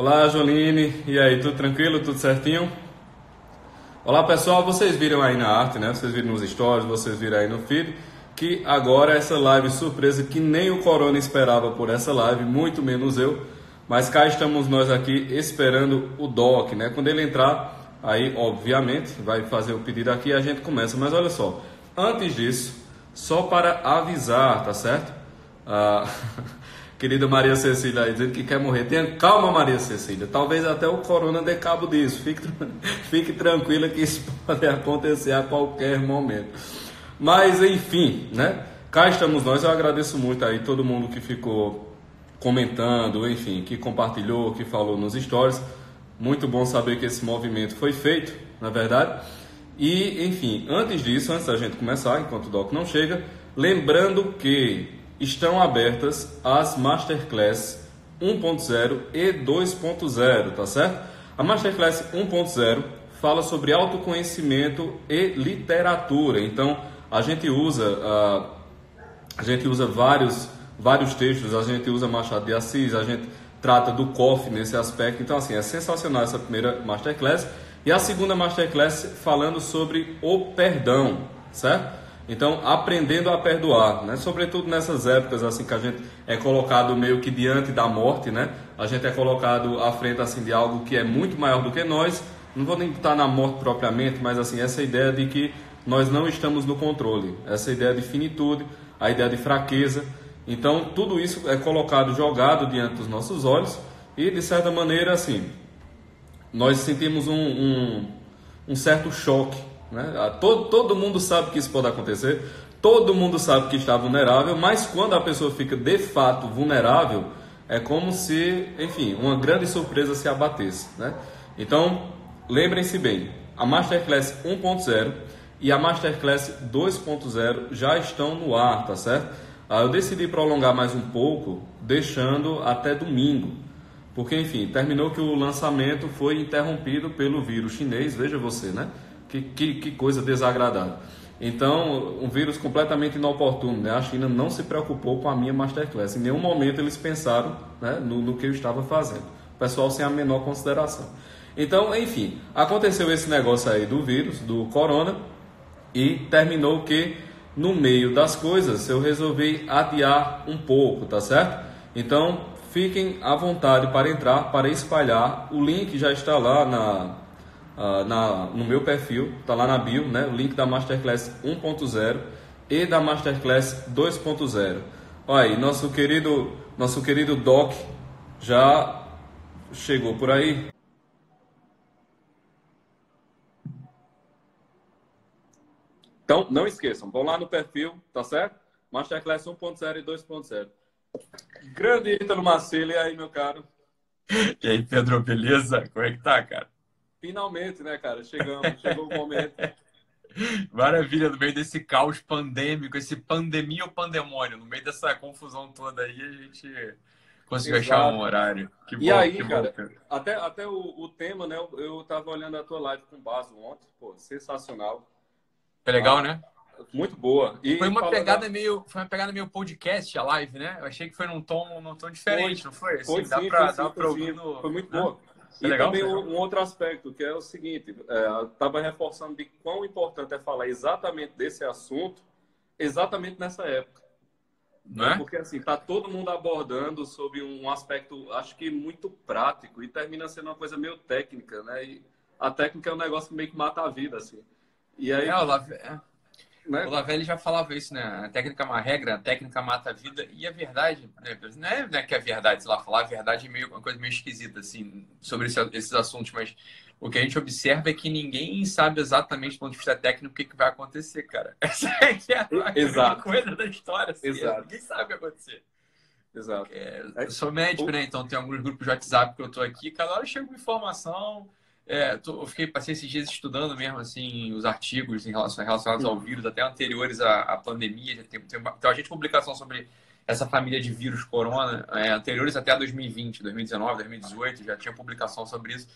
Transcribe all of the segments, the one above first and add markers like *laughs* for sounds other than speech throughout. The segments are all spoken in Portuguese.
Olá, Joline. E aí, tudo tranquilo? Tudo certinho? Olá, pessoal. Vocês viram aí na arte, né? Vocês viram nos stories, vocês viram aí no feed que agora essa live surpresa que nem o Corona esperava por essa live, muito menos eu. Mas cá estamos nós aqui esperando o Doc, né? Quando ele entrar, aí obviamente vai fazer o pedido aqui e a gente começa. Mas olha só, antes disso, só para avisar, tá certo? Ah, *laughs* querida Maria Cecília aí dizendo que quer morrer. Tenha calma, Maria Cecília. Talvez até o corona dê cabo disso. Fique, *laughs* fique tranquila que isso *laughs* pode acontecer a qualquer momento. Mas enfim, né? Cá estamos nós. Eu agradeço muito aí todo mundo que ficou comentando, enfim, que compartilhou, que falou nos stories. Muito bom saber que esse movimento foi feito, na é verdade. E, enfim, antes disso, antes da gente começar, enquanto o Doc não chega, lembrando que estão abertas as Masterclass 1.0 e 2.0, tá certo? A Masterclass 1.0 fala sobre autoconhecimento e literatura. Então, a gente usa uh, a gente usa vários vários textos, a gente usa Machado de Assis, a gente trata do COF nesse aspecto. Então, assim, é sensacional essa primeira Masterclass. E a segunda Masterclass falando sobre o perdão, certo? Então, aprendendo a perdoar, né? Sobretudo nessas épocas assim que a gente é colocado meio que diante da morte, né? A gente é colocado à frente assim de algo que é muito maior do que nós. Não vou nem estar na morte propriamente, mas assim essa ideia de que nós não estamos no controle, essa ideia de finitude, a ideia de fraqueza. Então, tudo isso é colocado, jogado diante dos nossos olhos e de certa maneira assim nós sentimos um, um, um certo choque. Né? Ah, todo, todo mundo sabe que isso pode acontecer, todo mundo sabe que está vulnerável, mas quando a pessoa fica de fato vulnerável, é como se, enfim, uma grande surpresa se abatesse. Né? Então, lembrem-se bem, a Masterclass 1.0 e a Masterclass 2.0 já estão no ar, tá certo? Ah, eu decidi prolongar mais um pouco, deixando até domingo. Porque, enfim, terminou que o lançamento foi interrompido pelo vírus chinês, veja você, né? Que, que, que coisa desagradável. Então, um vírus completamente inoportuno, né? A China não se preocupou com a minha masterclass. Em nenhum momento eles pensaram né, no, no que eu estava fazendo. O pessoal sem a menor consideração. Então, enfim, aconteceu esse negócio aí do vírus, do corona, e terminou que, no meio das coisas, eu resolvi adiar um pouco, tá certo? Então, fiquem à vontade para entrar, para espalhar. O link já está lá na, uh, na, no meu perfil, está lá na bio, né? o link da Masterclass 1.0 e da Masterclass 2.0. Olha aí, nosso querido, nosso querido Doc já chegou por aí. Então, não esqueçam, vão lá no perfil, tá certo? Masterclass 1.0 e 2.0. Grande Ítalo Marcelo, e aí, meu caro? E aí, Pedro, beleza? Como é que tá, cara? Finalmente, né, cara? Chegamos, chegou o momento. *laughs* Maravilha, no meio desse caos pandêmico, esse pandemia ou pandemônio, no meio dessa confusão toda aí, a gente conseguiu Exato. achar um horário. Que e bom, aí, cara, bom, cara, até, até o, o, tema, né? Eu, tava olhando a tua live com o Baso ontem, pô, sensacional. Foi legal, ah, né? Muito boa. E foi uma pegada da... meio, foi uma pegada meio podcast a live, né? Eu achei que foi num tom, num tom diferente, foi, não foi? Assim, foi dá sim, pra, foi, dá pra ouvir no... Foi muito né? boa. E legal, também um, outro aspecto, que é o seguinte, é, estava reforçando de quão importante é falar exatamente desse assunto, exatamente nessa época. Não é? Porque assim, tá todo mundo abordando sobre um aspecto, acho que muito prático, e termina sendo uma coisa meio técnica, né? E a técnica é um negócio que meio que mata a vida, assim. E aí... É, é. Né? O Lavelli já falava isso, né? A técnica é uma regra, a técnica mata a vida. E a verdade, né? não é né, que é verdade, sei lá, falar a verdade é meio, uma coisa meio esquisita, assim, sobre esse, esses assuntos, mas o que a gente observa é que ninguém sabe exatamente, do ponto de vista técnico, o que, que vai acontecer, cara. *laughs* Essa é, é a, Exato. coisa da história. Assim, Exato. Ninguém sabe o que vai acontecer. Exato. É, eu sou médico, né? Então tem alguns grupos de WhatsApp que eu tô aqui, cada hora chega uma informação é, tô, eu fiquei, passei esses dias estudando mesmo, assim, os artigos em relação, relacionados ao vírus, até anteriores à, à pandemia. Já tem, tem, tem uma gente publicação sobre essa família de vírus corona, é, anteriores até a 2020, 2019, 2018, já tinha publicação sobre isso.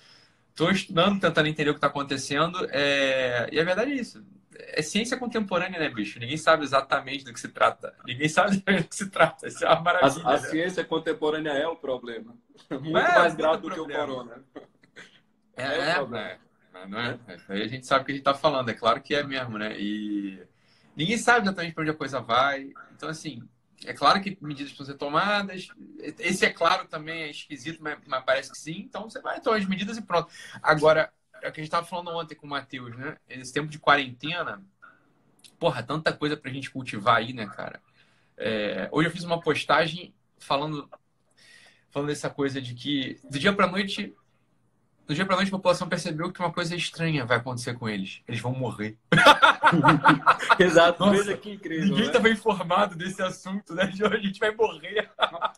Estou estudando, tentando entender o que está acontecendo, é... e a verdade é isso. é ciência contemporânea, né, bicho? Ninguém sabe exatamente do que se trata. Ninguém sabe *laughs* do que se trata. Isso é uma maravilha. A, a né? ciência contemporânea é o problema. *laughs* Muito é, mais grave do problema. que o corona. É, é, é não é? Aí a gente sabe o que a gente está falando. É claro que é mesmo, né? E ninguém sabe exatamente para onde a coisa vai. Então, assim, é claro que medidas precisam ser tomadas. Esse é claro também, é esquisito, mas, mas parece que sim. Então, você vai tomar as medidas e pronto. Agora, é o que a gente estava falando ontem com o Matheus, né? Esse tempo de quarentena, porra, tanta coisa pra gente cultivar aí, né, cara? É, hoje eu fiz uma postagem falando, falando dessa coisa de que do dia pra noite, do dia pra noite a população percebeu que uma coisa estranha vai acontecer com eles. Eles vão morrer. *laughs* Exato, Nossa, coisa que incrível. Ninguém estava né? informado desse assunto, né? A gente vai morrer.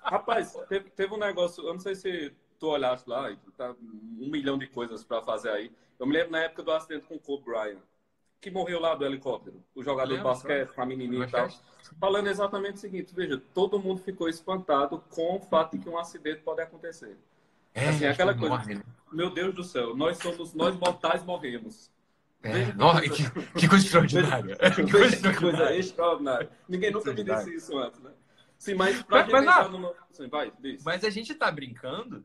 Rapaz, teve, teve um negócio, eu não sei se tu olhaste lá, tá um milhão de coisas para fazer aí. Eu me lembro na época do acidente com o Kobe Bryant, que morreu lá do helicóptero, o jogador de basquete com a menininha e tal. Falando exatamente o seguinte, veja, todo mundo ficou espantado com o fato de que um acidente pode acontecer. É, assim, aquela coisa, morre, né? Meu Deus do céu, nós somos, nós mortais morremos. É, nossa, que, que, coisa extraordinária. *laughs* que coisa extraordinária. coisa extraordinária. Ninguém nunca me disse isso antes, né? Sim, mas pra mas, mas. Sim, vai, mas a gente tá brincando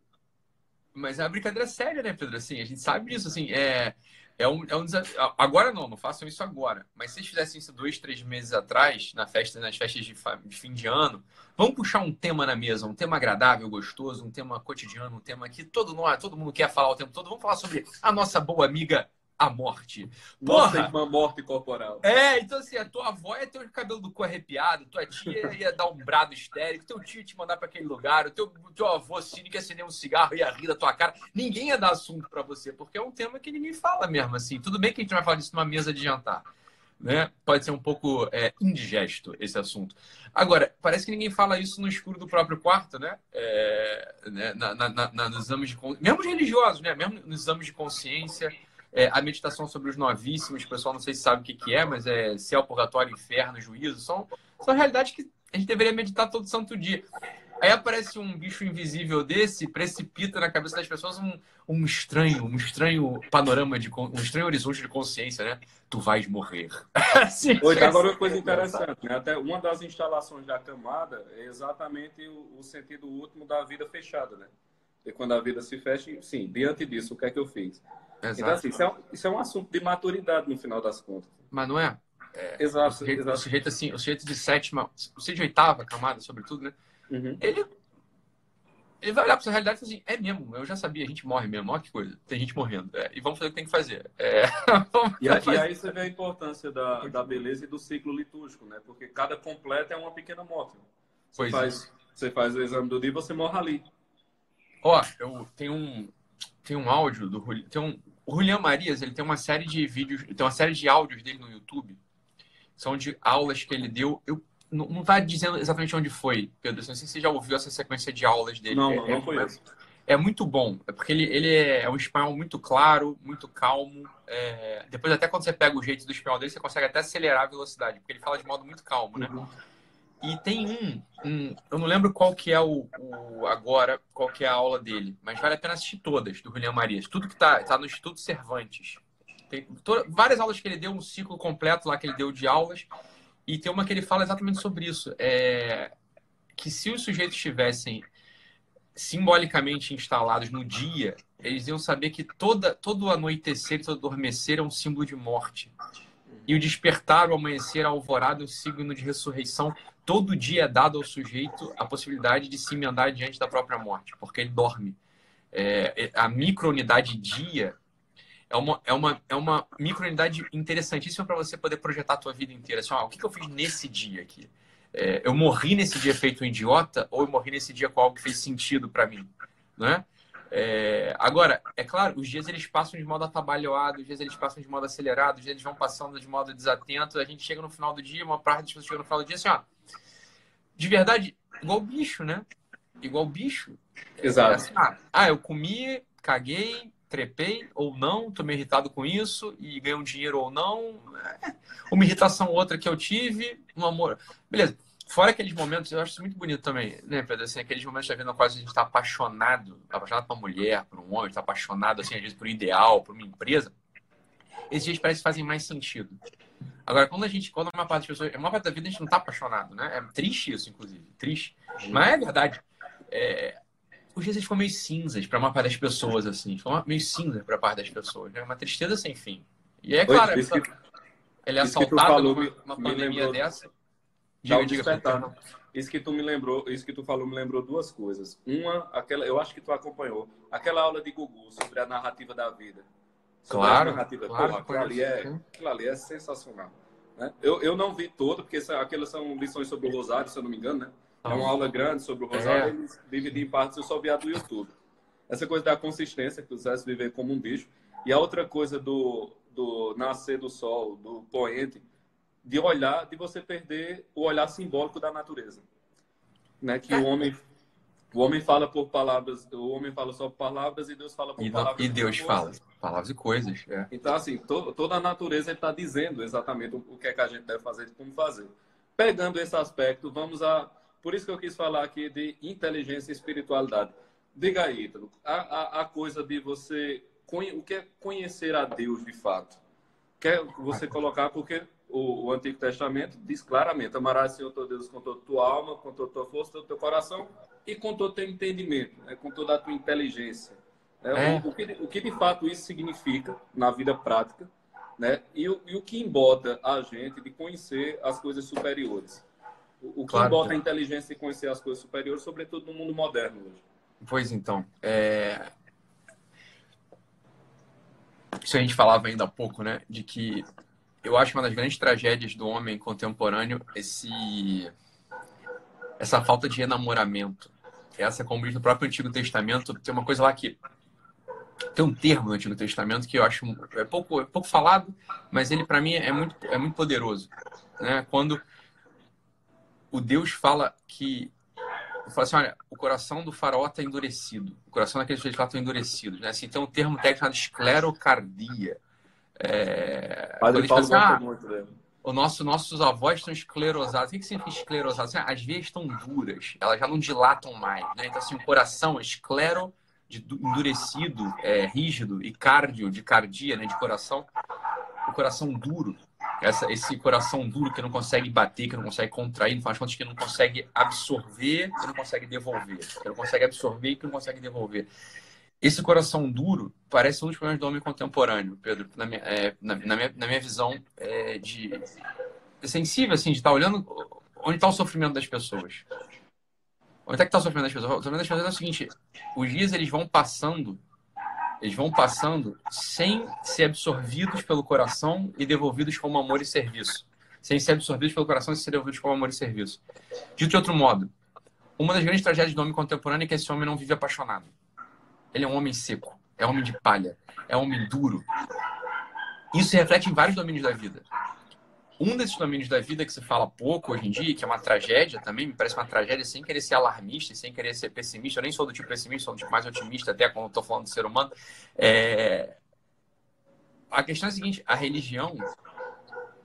mas é uma brincadeira séria, né, Pedro? Assim, a gente sabe disso, assim, é, é, um, é um desafio. Agora não, não façam isso agora. Mas se vocês fizessem isso dois, três meses atrás, na festa, nas festas de, de fim de ano, vamos puxar um tema na mesa, um tema agradável, gostoso, um tema cotidiano, um tema que todo, todo mundo quer falar o tempo todo. Vamos falar sobre a nossa boa amiga a morte. Porra! uma morte corporal. É, então assim, a tua avó ia ter o cabelo do cu arrepiado, tua tia *laughs* ia dar um brado histérico, teu tio ia te mandar para aquele lugar, o teu, teu avô cínico ia acender um cigarro e ia rir da tua cara. Ninguém ia dar assunto para você, porque é um tema que ninguém fala mesmo, assim. Tudo bem que a gente vai falar disso numa mesa de jantar. Né? Pode ser um pouco é, indigesto esse assunto. Agora, parece que ninguém fala isso no escuro do próprio quarto, né? É, né? Na, na, na, nos exames de mesmo os religiosos, né? Mesmo nos exames de consciência, é, a meditação sobre os novíssimos, o pessoal não sei se sabe o que, que é, mas é céu, purgatório, inferno, juízo. São, são realidades que a gente deveria meditar todo santo dia. Aí aparece um bicho invisível desse, precipita na cabeça das pessoas um, um estranho, um estranho panorama de um estranho horizonte de consciência, né? Tu vais morrer. *laughs* Sim, Oi, agora uma coisa interessante, né? Até uma das instalações da camada é exatamente o, o sentido último da vida fechada, né? E quando a vida se fecha, sim, diante disso, o que é que eu fiz? Exato. Então, assim, isso é, um, isso é um assunto de maturidade no final das contas. Mas não é? é exato, o sujeito, exato. O sujeito, assim, o sujeito de sétima, o sujeito de oitava camada, sobretudo, né? Uhum. Ele, ele vai olhar para essa realidade e falar assim, é mesmo, eu já sabia, a gente morre mesmo, olha que coisa, tem gente morrendo. É, e vamos fazer o que tem que fazer. É, *laughs* e, aí, e, aí, você vê a importância da, da beleza e do ciclo litúrgico, né? Porque cada completo é uma pequena morte. Você, pois faz, é. você faz o exame do dia e você morre ali. Ó, eu tenho um, tem um áudio do tem um, o Julian Marias, ele tem uma série de vídeos, tem uma série de áudios dele no YouTube. São de aulas que ele deu. Eu não, não tá dizendo exatamente onde foi, Pedro. Não sei se você já ouviu essa sequência de aulas dele. Não, é, não, não conheço. É, é muito bom, é porque ele, ele é, é um espanhol muito claro, muito calmo. É, depois, até quando você pega o jeito do espanhol dele, você consegue até acelerar a velocidade, porque ele fala de modo muito calmo, né? Uhum. E tem um, um, eu não lembro qual que é o, o, agora, qual que é a aula dele, mas vale a pena assistir todas do Julián Marias. Tudo que está tá no Instituto Cervantes. Tem toda, várias aulas que ele deu, um ciclo completo lá que ele deu de aulas. E tem uma que ele fala exatamente sobre isso. É, que se os sujeitos estivessem simbolicamente instalados no dia, eles iam saber que toda, todo anoitecer, todo adormecer é um símbolo de morte. E o despertar, o amanhecer, a alvorada, é um signo de ressurreição todo dia é dado ao sujeito a possibilidade de se emendar diante da própria morte, porque ele dorme. É, é a microunidade dia é uma, é uma, é uma microunidade interessantíssima para você poder projetar a tua vida inteira. Assim, o que, que eu fiz nesse dia aqui? É, eu morri nesse dia feito um idiota ou eu morri nesse dia com algo que fez sentido para mim? Né? É, agora, é claro, os dias eles passam de modo atabalhoado, os dias eles passam de modo acelerado, os dias eles vão passando de modo desatento. A gente chega no final do dia, uma parte das pessoas chega no final do dia assim, ó, de verdade, igual bicho, né? Igual bicho. Exato. É assim, ah, ah, eu comi, caguei, trepei ou não, tô meio irritado com isso e ganhei um dinheiro ou não. É, uma irritação ou outra que eu tive, um amor. Beleza. Fora aqueles momentos, eu acho isso muito bonito também, né, Pedro? Assim, aqueles momentos da vida no qual a gente está apaixonado, apaixonado por uma mulher, por um homem, está apaixonado, assim, às vezes, por um ideal, por uma empresa. Esses dias parece que fazem mais sentido. Agora, quando a gente, quando uma parte das pessoas, uma parte da vida a gente não tá apaixonado, né? É triste isso, inclusive, triste. Mas é verdade. É, os dias ficam meio cinzas para uma parte das pessoas, assim. Ficam meio cinza para parte das pessoas, né? Uma tristeza sem fim. E é claro, Oi, que, ele é assaltado numa pandemia lembrou, dessa. Diga, diga, isso que tu me lembrou, isso que tu falou me lembrou duas coisas. Uma, aquela, eu acho que tu acompanhou, aquela aula de Gugu sobre a narrativa da vida. Claro, narrativa. claro. aquilo, ali é, aquilo ali é sensacional. Né? Eu, eu não vi todo, porque essa, aquelas são lições sobre o Rosário, se eu não me engano, né? É uma aula grande sobre o Rosário, é. eles dividem em partes, eu só vi a do YouTube. Essa coisa da consistência, que tu quisesse viver como um bicho. E a outra coisa do, do nascer do sol, do poente, de olhar, de você perder o olhar simbólico da natureza, né? Que o homem, o homem fala por palavras, o homem fala só por palavras e Deus fala por e, palavras. E Deus fala palavras e coisas. É. Então assim, to, toda a natureza está dizendo exatamente o, o que é que a gente deve fazer e como fazer. Pegando esse aspecto, vamos a, por isso que eu quis falar aqui de inteligência e espiritualidade. Diga aí, Ítalo, a, a, a coisa de você o que é conhecer a Deus de fato? Quer você colocar porque o, o, Antigo Testamento diz claramente: amarás o Senhor teu Deus com toda a tua alma, com toda a tua força, com todo o teu coração e com todo o teu entendimento, né? com toda a tua inteligência. Né? É. O, o, que, o, que, de fato isso significa na vida prática né? e, e o que embota a gente de conhecer as coisas superiores. O, que claro, embota a inteligência de conhecer as coisas superiores, sobretudo no mundo moderno hoje. Pois então, é... isso a gente falava ainda há pouco, né? De que eu acho uma das grandes tragédias do homem contemporâneo esse essa falta de enamoramento. Essa, como diz no próprio Antigo Testamento, tem uma coisa lá que tem um termo no Antigo Testamento que eu acho é pouco, é pouco falado, mas ele para mim é muito é muito poderoso, né? Quando o Deus fala que fala assim, olha, o coração do faraó está endurecido, o coração daqueles lá está endurecido, né? Assim, tem um termo técnico chamado esclerocardia é, Padre Paulo assim, ah. O nosso, nossos avós estão esclerosados. O que, que significa esclerosados? Assim, as veias estão duras, elas já não dilatam mais. Né? Então, assim, o coração, esclero, de endurecido, é, rígido, e cardio, de cardia, né, de coração. O coração duro, essa, esse coração duro que não consegue bater, que não consegue contrair, de contas, que não consegue absorver, que não consegue devolver. Que não consegue absorver e que não consegue devolver. Esse coração duro parece um dos problemas do homem contemporâneo, Pedro, na minha, é, na, na, minha, na minha visão é, de sensível, assim, de estar tá olhando onde está o sofrimento das pessoas. Onde é que está o sofrimento das pessoas? O sofrimento das pessoas é o seguinte: os dias eles vão passando, eles vão passando sem ser absorvidos pelo coração e devolvidos como amor e serviço. Sem ser absorvidos pelo coração e ser devolvidos como amor e serviço. Dito de outro modo, uma das grandes tragédias do homem contemporâneo é que esse homem não vive apaixonado. Ele é um homem seco, é um homem de palha, é um homem duro. Isso se reflete em vários domínios da vida. Um desses domínios da vida que se fala pouco hoje em dia, que é uma tragédia também, me parece uma tragédia sem querer ser alarmista, sem querer ser pessimista. Eu nem sou do tipo pessimista, sou do tipo mais otimista, até quando estou falando do ser humano. É... A questão é a seguinte: a religião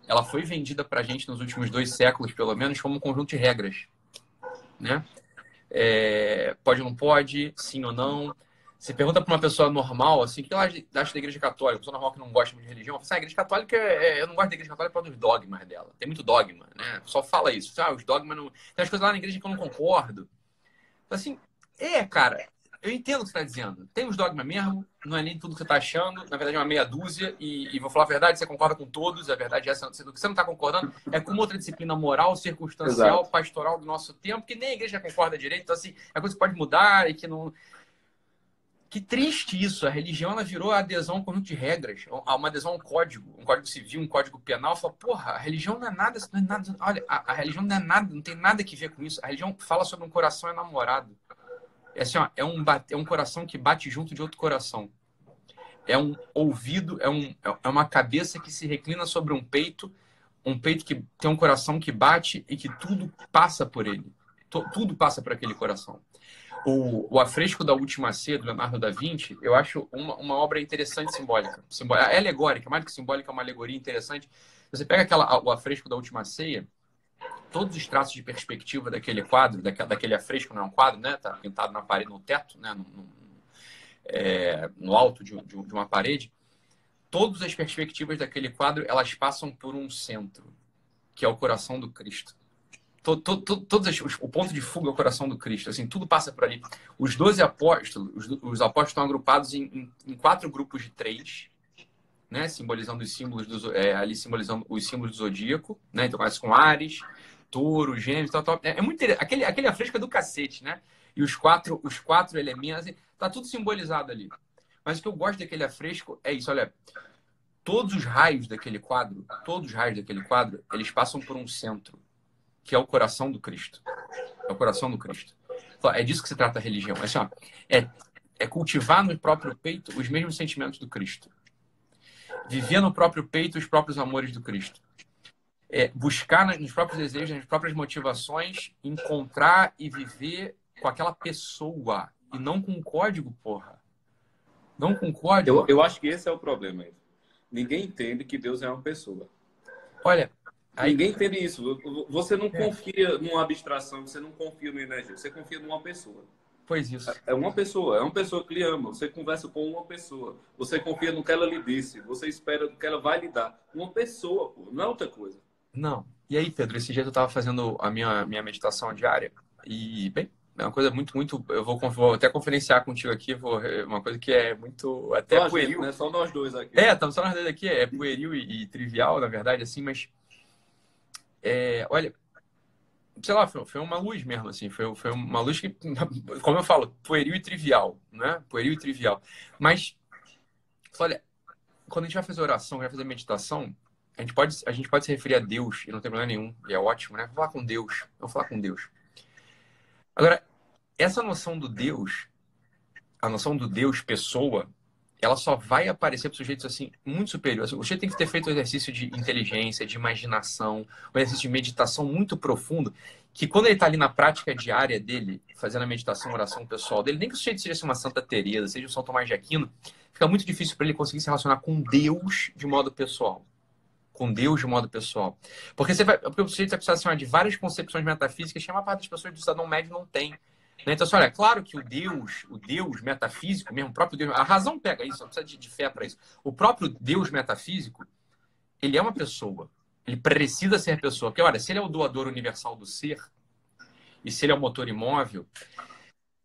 ela foi vendida para a gente nos últimos dois séculos, pelo menos, como um conjunto de regras. Né? É... Pode ou não pode, sim ou não. Você pergunta para uma pessoa normal, assim, o que ela acha da igreja católica? Uma pessoa normal que não gosta muito de religião, assim, ah, a igreja católica, é, é... eu não gosto da igreja católica por causa dos dogmas dela. Tem muito dogma, né? Só fala isso. Ah, os dogmas não... Tem as coisas lá na igreja que eu não concordo. Então, assim, é, cara, eu entendo o que você está dizendo. Tem os dogmas mesmo, não é nem tudo que você está achando, na verdade é uma meia dúzia, e, e, vou falar a verdade, você concorda com todos, a verdade é essa, o que você não está concordando é com outra disciplina moral, circunstancial, Exato. pastoral do nosso tempo, que nem a igreja concorda direito, então assim, é coisa que pode mudar e que não... Que triste isso. A religião ela virou a adesão a um conjunto de regras, uma adesão a um código, um código civil, um código penal. Fala, porra, a religião não é nada, não é nada. Olha, a, a, religião não é nada, não tem nada que ver com isso. A religião fala sobre um coração enamorado. É assim, ó, é um, é um coração que bate junto de outro coração. É um ouvido, é, um, é uma cabeça que se reclina sobre um peito, um peito que tem um coração que bate e que tudo passa por ele. Tudo passa por aquele coração. O, o Afresco da Última Ceia, do Leonardo da Vinci, eu acho uma, uma obra interessante simbólica. simbólica. É alegórica, mais do que simbólica, é uma alegoria interessante. Você pega aquela, o Afresco da Última Ceia, todos os traços de perspectiva daquele quadro, daquele, afresco, não é um quadro, né? Tá pintado na parede, no teto, né? No, no, é, no alto de, de, de, uma parede. todas as perspectivas daquele quadro, elas passam por um centro, que é o coração do Cristo. O ponto de fuga é o coração do Cristo. Assim, tudo passa por ali. Os doze apóstolos, os, os, apóstolos estão agrupados em, em, em, quatro grupos de três, né? Simbolizando os símbolos do, é, ali simbolizando os símbolos do zodíaco, né? Então começa com Ares, Touro, Gêmeos, tal, tal. É, é muito. Aquele, aquele afresco é do cacete, né? E os quatro, os quatro elementos, assim, tá tudo simbolizado ali. Mas o que eu gosto daquele afresco é isso, olha, todos os raios daquele quadro, todos os raios daquele quadro, eles passam por um centro que é o coração do Cristo. É o coração do Cristo. É disso que se trata a religião. É, assim, ó, é, é cultivar no próprio peito os mesmos sentimentos do Cristo. Viver no próprio peito os próprios amores do Cristo. É buscar nos próprios desejos, nas próprias motivações, encontrar e viver com aquela pessoa e não com um código, porra. Não com código. Eu, eu acho que esse é o problema. Ninguém entende que Deus é uma pessoa. Olha, Aí... Ninguém entende isso. Você não é. confia numa abstração, você não confia no energia, você confia numa pessoa. Pois isso. É uma pessoa, é uma pessoa que lhe ama. Você conversa com uma pessoa. Você confia no que ela lhe disse. Você espera no que ela vai lhe dar. Uma pessoa, pô, não é outra coisa. Não. E aí, Pedro, esse dia eu estava fazendo a minha, minha meditação diária. E, bem, é uma coisa muito, muito. Eu vou, vou até conferenciar contigo aqui, vou, é uma coisa que é muito. Até só pueril. Gente, né? Só nós dois aqui. É, estamos só nós dois aqui. É pueril e, e trivial, na verdade, assim, mas é, olha, sei lá, foi, foi, uma luz mesmo, assim, foi, foi uma luz que, *laughs* como eu falo, pueril e trivial, né? Pueril e trivial. Mas, olha, quando a gente vai fazer oração, vai fazer meditação, a gente pode, a gente pode se referir a Deus, e não tem problema nenhum, e é ótimo, né? Vou falar com Deus, vou falar com Deus. Agora, essa noção do Deus, a noção do Deus pessoa, ela só vai aparecer para sujeitos assim muito superiores. O sujeito tem que ter feito um exercício de inteligência, de imaginação, um exercício de meditação muito profundo, que quando ele está ali na prática diária dele, fazendo a meditação, oração pessoal dele, nem que o sujeito seja assim, uma Santa Teresa, seja um São Tomás de Aquino, fica muito difícil para ele conseguir se relacionar com Deus de modo pessoal. Com Deus de modo pessoal. Porque, você vai, porque o sujeito vai precisar assim, de várias concepções metafísicas que a maior parte das pessoas do cidadão médio não tem. Né? Então, assim, olha, é claro que o Deus, o Deus metafísico, mesmo o próprio Deus, a razão pega isso, não precisa de, de fé para isso. O próprio Deus metafísico, ele é uma pessoa. Ele precisa ser pessoa. Porque, olha, se ele é o doador universal do ser, e se ele é o motor imóvel,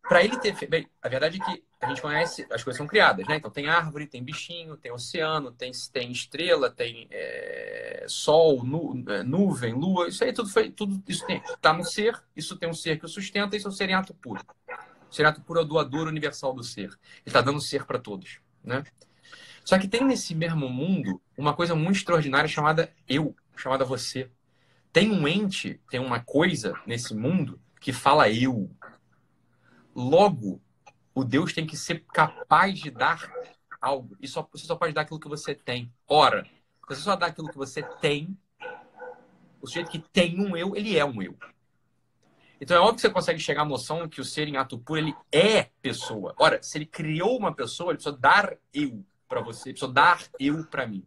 para ele ter. Bem, a verdade é que a gente conhece, as coisas são criadas, né? Então tem árvore, tem bichinho, tem oceano, tem, tem estrela, tem é, sol, nu, é, nuvem, lua, isso aí tudo foi. Tudo isso tem. Está no ser, isso tem um ser que o sustenta, isso é o ser em ato puro. O ser em ato puro é o doador universal do ser. Ele está dando ser para todos, né? Só que tem nesse mesmo mundo uma coisa muito extraordinária chamada eu, chamada você. Tem um ente, tem uma coisa nesse mundo que fala eu, Logo, o Deus tem que ser capaz de dar algo. E só, você só pode dar aquilo que você tem. Ora, você só dá aquilo que você tem, o sujeito que tem um eu, ele é um eu. Então é óbvio que você consegue chegar à noção que o ser em ato puro, ele é pessoa. Ora, se ele criou uma pessoa, ele precisa dar eu para você, ele precisa dar eu para mim.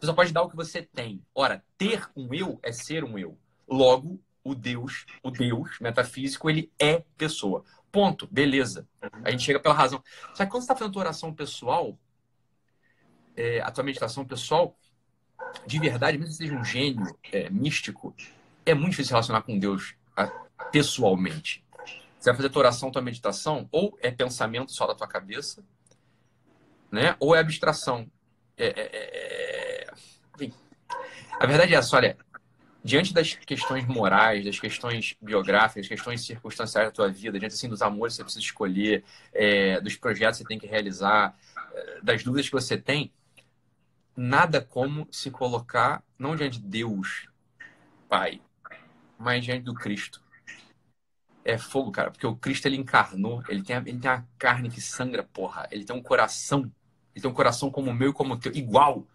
Você só pode dar o que você tem. Ora, ter um eu é ser um eu. Logo, o Deus, o Deus metafísico, ele é pessoa. Ponto. Beleza. A gente chega pela razão. Só que quando você está fazendo a tua oração pessoal, é, a tua meditação pessoal, de verdade, mesmo que seja um gênio é, místico, é muito difícil relacionar com Deus a, pessoalmente. Você vai fazer a tua oração, tua meditação, ou é pensamento só da tua cabeça, né? ou é abstração. É, é, é... é a verdade é essa, olha, diante das questões morais, das questões biográficas, questões circunstanciais da tua vida, diante assim, dos amores que você precisa escolher, é, dos projetos que você tem que realizar, é, das dúvidas que você tem, nada como se colocar não diante de Deus, Pai, mas diante do Cristo. É fogo, cara, porque o Cristo ele encarnou, ele tem, a, ele tem a carne que sangra, porra, ele tem um coração, ele tem um coração como o meu e como o teu, igual.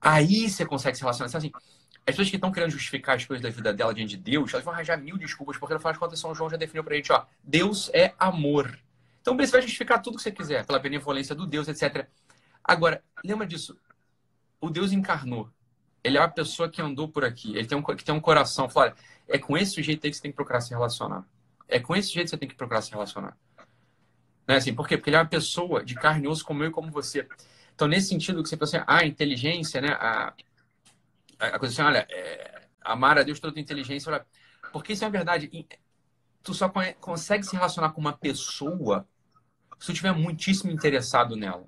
Aí você consegue se relacionar. Assim, as pessoas que estão querendo justificar as coisas da vida dela diante de Deus, elas vão arranjar mil desculpas, porque no final das contas São João já definiu pra gente, ó, Deus é amor. Então você vai justificar tudo que você quiser, pela benevolência do Deus, etc. Agora, lembra disso. O Deus encarnou. Ele é uma pessoa que andou por aqui. Ele tem um, que tem um coração. Fala, é com esse jeito aí que você tem que procurar se relacionar. É com esse jeito que você tem que procurar se relacionar. Não é assim? Por quê? Porque ele é uma pessoa de carne e osso como eu e como você. Então, nesse sentido que você falou assim, a inteligência, né? A, a coisa assim, olha, é, amar a Deus toda a inteligência, olha, porque isso é verdade. Tu só consegue se relacionar com uma pessoa se tu estiver muitíssimo interessado nela.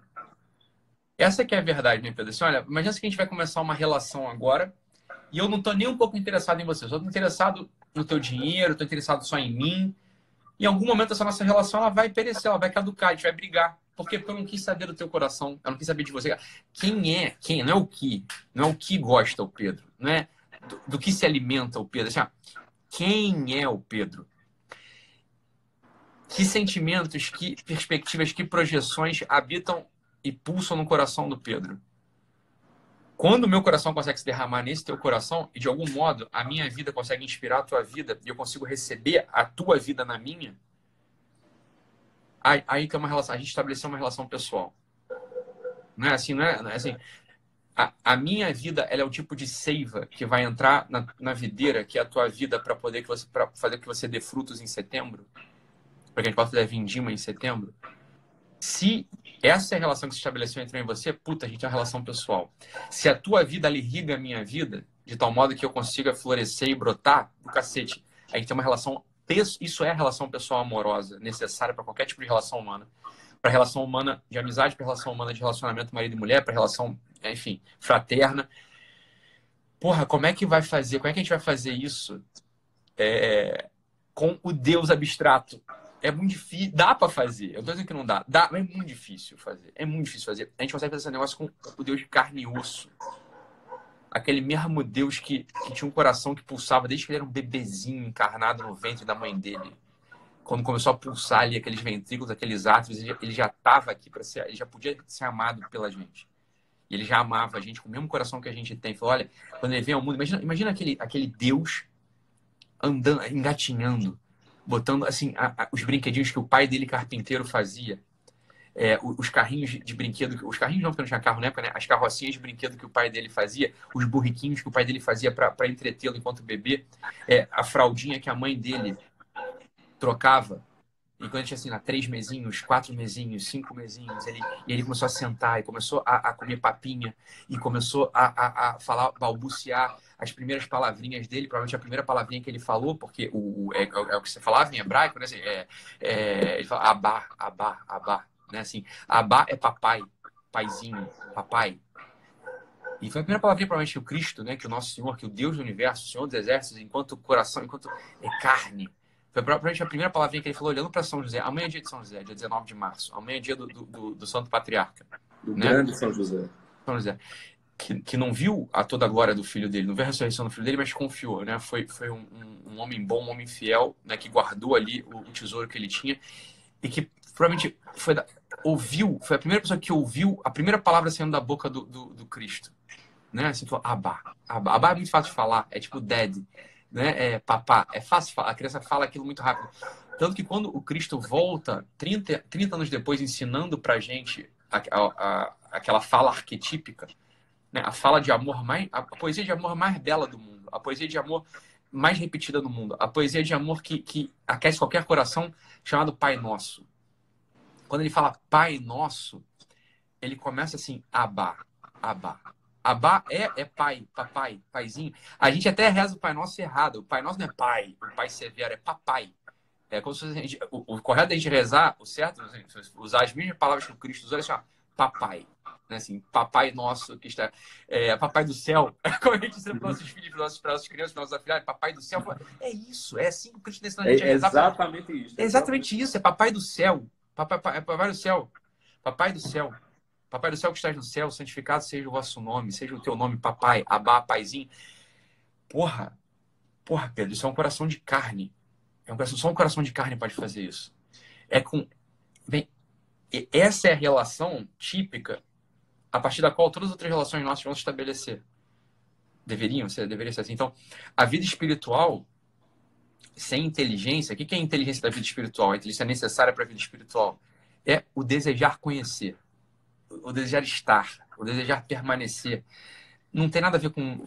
Essa que é a verdade, né, Pedro? Assim, olha, imagina que a gente vai começar uma relação agora e eu não estou nem um pouco interessado em você, eu estou interessado no teu dinheiro, estou interessado só em mim. Em algum momento essa nossa relação ela vai perecer, ela vai caducar, a gente vai brigar. Porque eu não quis saber do teu coração, eu não quis saber de você. Quem é, quem, não é o que, não é o que gosta o Pedro, não é do, do que se alimenta o Pedro. Assim, quem é o Pedro? Que sentimentos, que perspectivas, que projeções habitam e pulsam no coração do Pedro? Quando o meu coração consegue se derramar nesse teu coração, e de algum modo a minha vida consegue inspirar a tua vida, e eu consigo receber a tua vida na minha, aí, aí é uma relação, a gente estabeleceu uma relação pessoal. Não é assim, não é, não é assim. A, a, minha vida ela é o tipo de seiva que vai entrar na, na videira, que é a tua vida, para poder que você, pra fazer que você dê frutos em setembro, para que a gente possa fazer vindima em setembro. Se essa é a relação que se estabeleceu entre eu e você, puta, a gente é uma relação pessoal. Se a tua vida irriga a minha vida, de tal modo que eu consiga florescer e brotar, do cacete, a gente tem uma relação. Isso é a relação pessoal amorosa, necessária para qualquer tipo de relação humana. Para relação humana de amizade, para relação humana de relacionamento marido e mulher, para relação, enfim, fraterna. Porra, como é que vai fazer? Como é que a gente vai fazer isso é, com o Deus abstrato? é muito difícil. Dá para fazer. Eu tô dizendo que não dá. Dá, mas é muito difícil fazer. É muito difícil fazer. A gente consegue fazer esse negócio com o Deus de carne e osso. Aquele mesmo Deus que, que tinha um coração que pulsava desde que ele era um bebezinho encarnado no ventre da mãe dele. Quando começou a pulsar ali aqueles ventrículos, aqueles átomos, ele já estava aqui para ser, ele já podia ser amado pela gente. E ele já amava a gente com o mesmo coração que a gente tem. Falou, olha, quando ele vem ao mundo, imagina, imagina aquele, aquele Deus andando, engatinhando, botando assim a, a, os brinquedinhos que o pai dele carpinteiro fazia. É, os carrinhos de brinquedo, os carrinhos não, porque não tinha carro na época, né? As carrocinhas de brinquedo que o pai dele fazia, os burriquinhos que o pai dele fazia para entretê-lo enquanto bebê, é, a fraldinha que a mãe dele trocava. E quando a gente assim, lá, três mesinhos, quatro mesinhos, cinco mesinhos, ele, e ele começou a sentar e começou a, a comer papinha e começou a, a, a falar, balbuciar as primeiras palavrinhas dele, provavelmente a primeira palavrinha que ele falou, porque o, é, é o que você falava em hebraico, né? Assim, é, é, ele fala abá, abá, abá, né? Assim, abá é papai, paizinho, papai. E foi a primeira palavrinha, provavelmente, que o Cristo, né? Que o nosso Senhor, que o Deus do universo, o Senhor dos exércitos, enquanto coração, enquanto é carne. Foi provavelmente a primeira palavrinha que ele falou olhando para São José. Amanhã é dia de São José, dia 19 de março. Amanhã é dia do, do, do, Santo Patriarca. Do né? grande São José. São José que, que não viu a toda a glória do filho dele, não viu a ressurreição do filho dele, mas confiou, né? Foi, foi um, um, homem bom, um homem fiel, né? Que guardou ali o, o tesouro que ele tinha e que provavelmente foi da, ouviu, foi a primeira pessoa que ouviu a primeira palavra saindo da boca do, do, do Cristo, né? Assim, falou, Abá. Abá. Abá é muito fácil de falar, é tipo dead, né? É papá, é fácil falar, a criança fala aquilo muito rápido. Tanto que quando o Cristo volta, 30, 30 anos depois, ensinando pra gente a, a, a, aquela fala arquetípica, né? A fala de amor mais, a poesia de amor mais bela do mundo, a poesia de amor mais repetida do mundo, a poesia de amor que, que aquece qualquer coração, chamado Pai Nosso. Quando ele fala Pai Nosso, ele começa assim, Abá, Abá. Abá é, é pai, papai, paizinho. A gente até reza o Pai Nosso errado. O Pai Nosso não é pai, o pai severo, é papai. É como se a gente, o, o correto é a gente rezar, o certo, assim, usar as mesmas palavras que o Cristo usa, é ó, papai né? Assim, papai nosso que está, é, papai do céu, *laughs* como a gente ensina para nossos filhos, para nossas, para nossas crianças, para nossos afilhados, papai do céu, é isso, é assim que o Cristo ensina a gente. É exatamente isso. É exatamente isso, é papai do céu, papai, papai, papai do céu, papai do céu. Papai do céu que estás no céu, santificado seja o vosso nome, seja o teu nome, papai, abá, paizinho. Porra, porra, Pedro, isso é um coração de carne. É um coração, só um coração de carne pode fazer isso. É com. Bem, essa é a relação típica a partir da qual todas as outras relações nossas vão se estabelecer. Deveriam ser, deveria ser assim. Então, a vida espiritual, sem inteligência, o que é a inteligência da vida espiritual? A inteligência necessária para a vida espiritual é o desejar conhecer, o desejar estar, o desejar permanecer. Não tem nada a ver com,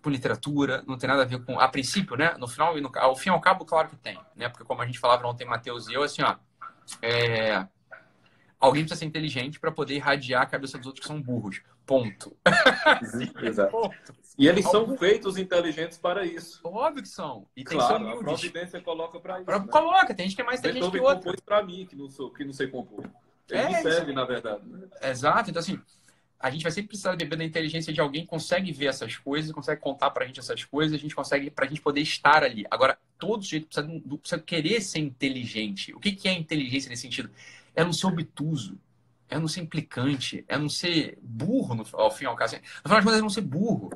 com literatura, não tem nada a ver com. A princípio, né? No final, no, ao fim e ao cabo, claro que tem, né? Porque como a gente falava ontem, Mateus e eu, assim, ó. É, alguém precisa ser inteligente para poder irradiar a cabeça dos outros que são burros. Ponto. Exato. Ponto. E eles são feitos inteligentes para isso. Óbvio que são. E tem claro, a providência coloca para isso. Né? Coloca, tem gente que é mais inteligente que outro. compôs para mim, que não, sou, que não sei compor. Ele é, me serve, na verdade. Né? Exato. Então, assim, a gente vai sempre precisar beber da inteligência de alguém que consegue ver essas coisas, consegue contar pra gente essas coisas, a gente consegue, pra gente poder estar ali. Agora, todo jeito precisa, precisa querer ser inteligente. O que, que é inteligência nesse sentido? É não ser obtuso, é não ser implicante, é não ser burro, no, ao fim e ao caso. No final das contas, é não ser burro.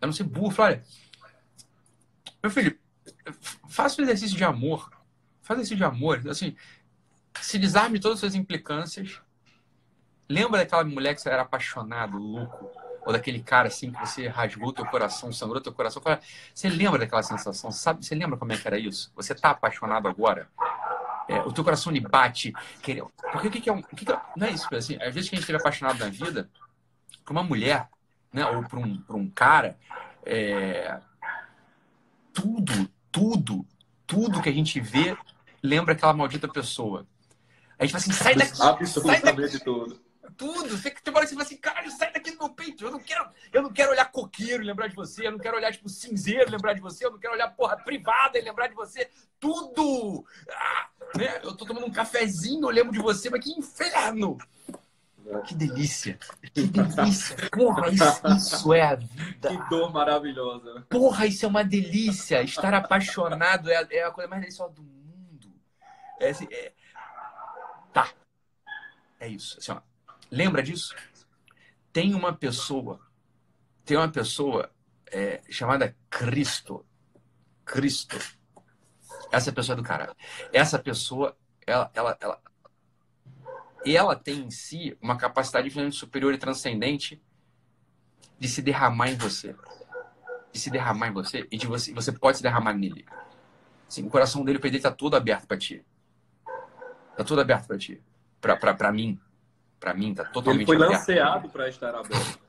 É não ser burro. Olha, meu filho, faça um exercício de amor. Faça um exercício de amor. Assim, se desarme todas as suas implicâncias Lembra daquela mulher que você era apaixonado, louco? Ou daquele cara assim que você rasgou teu coração, sangrou teu coração? Você lembra daquela sensação? Sabe? Você lembra como é que era isso? Você tá apaixonado agora? É, o teu coração lhe bate. Porque o que, que é um. Que que é... Não é isso, assim. Às vezes que a gente esteve apaixonado na vida, por uma mulher, né? Ou por um, um cara, é... tudo, tudo, tudo que a gente vê lembra aquela maldita pessoa. A gente fala assim, sai daqui. Absolutamente sai daqui. tudo tudo. Você tem hora que você fala assim, caralho, sai daqui do meu peito. Eu não quero, eu não quero olhar coqueiro e lembrar de você. Eu não quero olhar, tipo, cinzeiro e lembrar de você. Eu não quero olhar, porra, privada e lembrar de você. Tudo! Ah, né? Eu tô tomando um cafezinho, eu lembro de você, mas que inferno! Que delícia! Que delícia! Porra, isso, isso é a vida! Que dor maravilhosa! Porra, isso é uma delícia! Estar apaixonado é a, é a coisa mais deliciosa do mundo. É, assim, é... Tá. É isso. Assim, ó. Lembra disso? Tem uma pessoa, tem uma pessoa é, chamada Cristo. Cristo. Essa pessoa é do caralho. Essa pessoa, ela, ela, ela, ela tem em si uma capacidade infinitamente superior e transcendente de se derramar em você. De se derramar em você e de você, você pode se derramar nele. Assim, o coração dele, o peito dele tá todo aberto para ti. Tá todo aberto para ti. Para mim, para mim, tá totalmente Ele foi lanceado para estar aberto.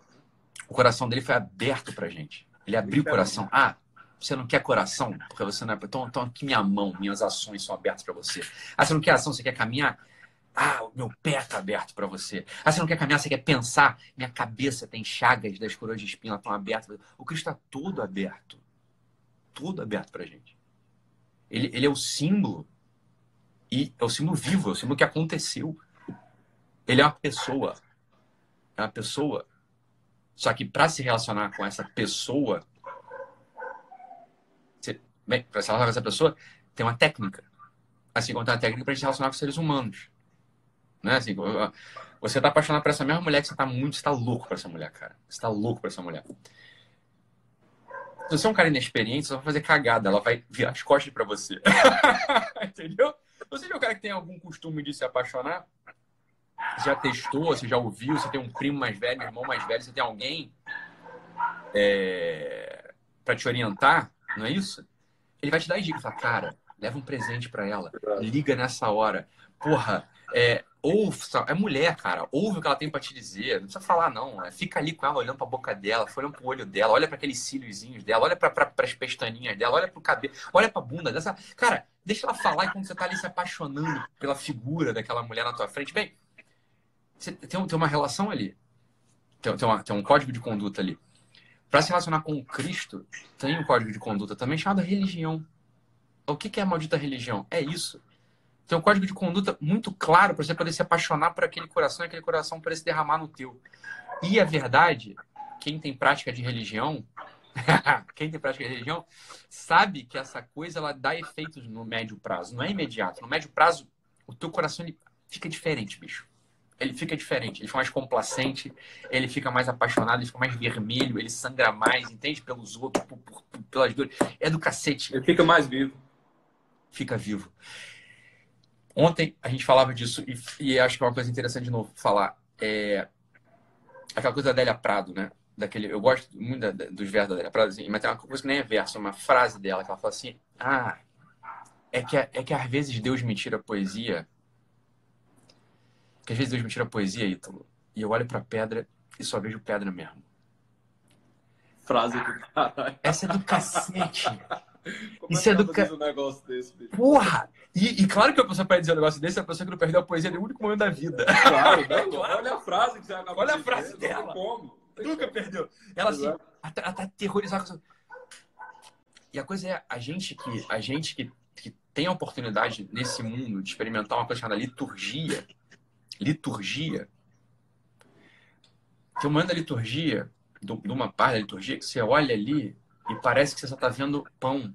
O coração dele foi aberto pra gente. Ele abriu o coração. Ah, você não quer coração? Porque você não é. Então, então aqui minha mão, minhas ações são abertas para você. Ah, você não quer ação, você quer caminhar? Ah, o meu pé está aberto para você. Ah, você não quer caminhar, você quer pensar? Minha cabeça tem chagas das coroas de espinho, estão abertas. O Cristo está todo aberto. Todo aberto para gente. Ele, ele é o símbolo. E é o símbolo vivo, é o símbolo que aconteceu. Ele é uma pessoa. É uma pessoa. Só que para se relacionar com essa pessoa, para se relacionar com essa pessoa, tem uma técnica. Assim como tem uma técnica para se relacionar com seres humanos. Né? Assim, você tá apaixonado por essa mesma mulher que você tá muito, você tá louco por essa mulher, cara. Você tá louco por essa mulher. Se você é um cara inexperiente, você vai fazer cagada, ela vai virar as costas para você. *laughs* Entendeu? Você é um cara que tem algum costume de se apaixonar, já testou, você já ouviu, você tem um primo mais velho, um irmão mais velho, você tem alguém é, para te orientar, não é isso? Ele vai te dar dicas, fala, cara, leva um presente para ela, liga nessa hora, porra, é, ouve, é mulher, cara, ouve o que ela tem para te dizer, não precisa falar não, é, fica ali com ela olhando para a boca dela, olhando para o olho dela, olha para aqueles cíliozinhos dela, olha para as pestaninhas dela, olha para o cabelo, olha para a bunda dessa, cara, deixa ela falar e quando você tá ali se apaixonando pela figura daquela mulher na tua frente, bem, você tem, tem uma relação ali. Tem, tem, uma, tem um código de conduta ali. Para se relacionar com o Cristo, tem um código de conduta também chamado religião. O que, que é a maldita religião? É isso. Tem um código de conduta muito claro para você poder se apaixonar por aquele coração e aquele coração poder se derramar no teu. E a verdade, quem tem prática de religião, *laughs* quem tem prática de religião, sabe que essa coisa ela dá efeitos no médio prazo, não é imediato. No médio prazo, o teu coração ele fica diferente, bicho ele fica diferente, ele fica mais complacente, ele fica mais apaixonado, ele fica mais vermelho, ele sangra mais, entende? Pelos outros, por, por, pelas dores. É do cacete. Ele fica mais vivo. Fica vivo. Ontem a gente falava disso e, e acho que é uma coisa interessante de novo falar. É aquela coisa da Adélia Prado, né? Daquele, eu gosto muito da, dos versos da Adélia Prado, assim, mas tem uma coisa que nem é verso, é uma frase dela que ela fala assim: Ah, é que, é que às vezes Deus me tira a poesia porque às vezes Deus me tira a poesia, Ítalo, e eu olho pra pedra e só vejo pedra mesmo. Frase do caralho. Essa é do cacete. *laughs* Como Isso é do cara. Um negócio desse, bicho? Porra! E, e, claro que a pessoa pode dizer um negócio desse é a pessoa que não perdeu a poesia no único momento da vida. Claro, *laughs* não, claro. olha a frase que você acabou Olha de a frase dizer, dela. Como? Nunca perdeu. Ela assim, até, até aterrorizada. E a coisa é, a gente que, a gente que, que tem a oportunidade nesse mundo de experimentar uma coisa chamada liturgia, liturgia, tem um momento da liturgia, de uma parte da liturgia, que você olha ali e parece que você só está vendo pão.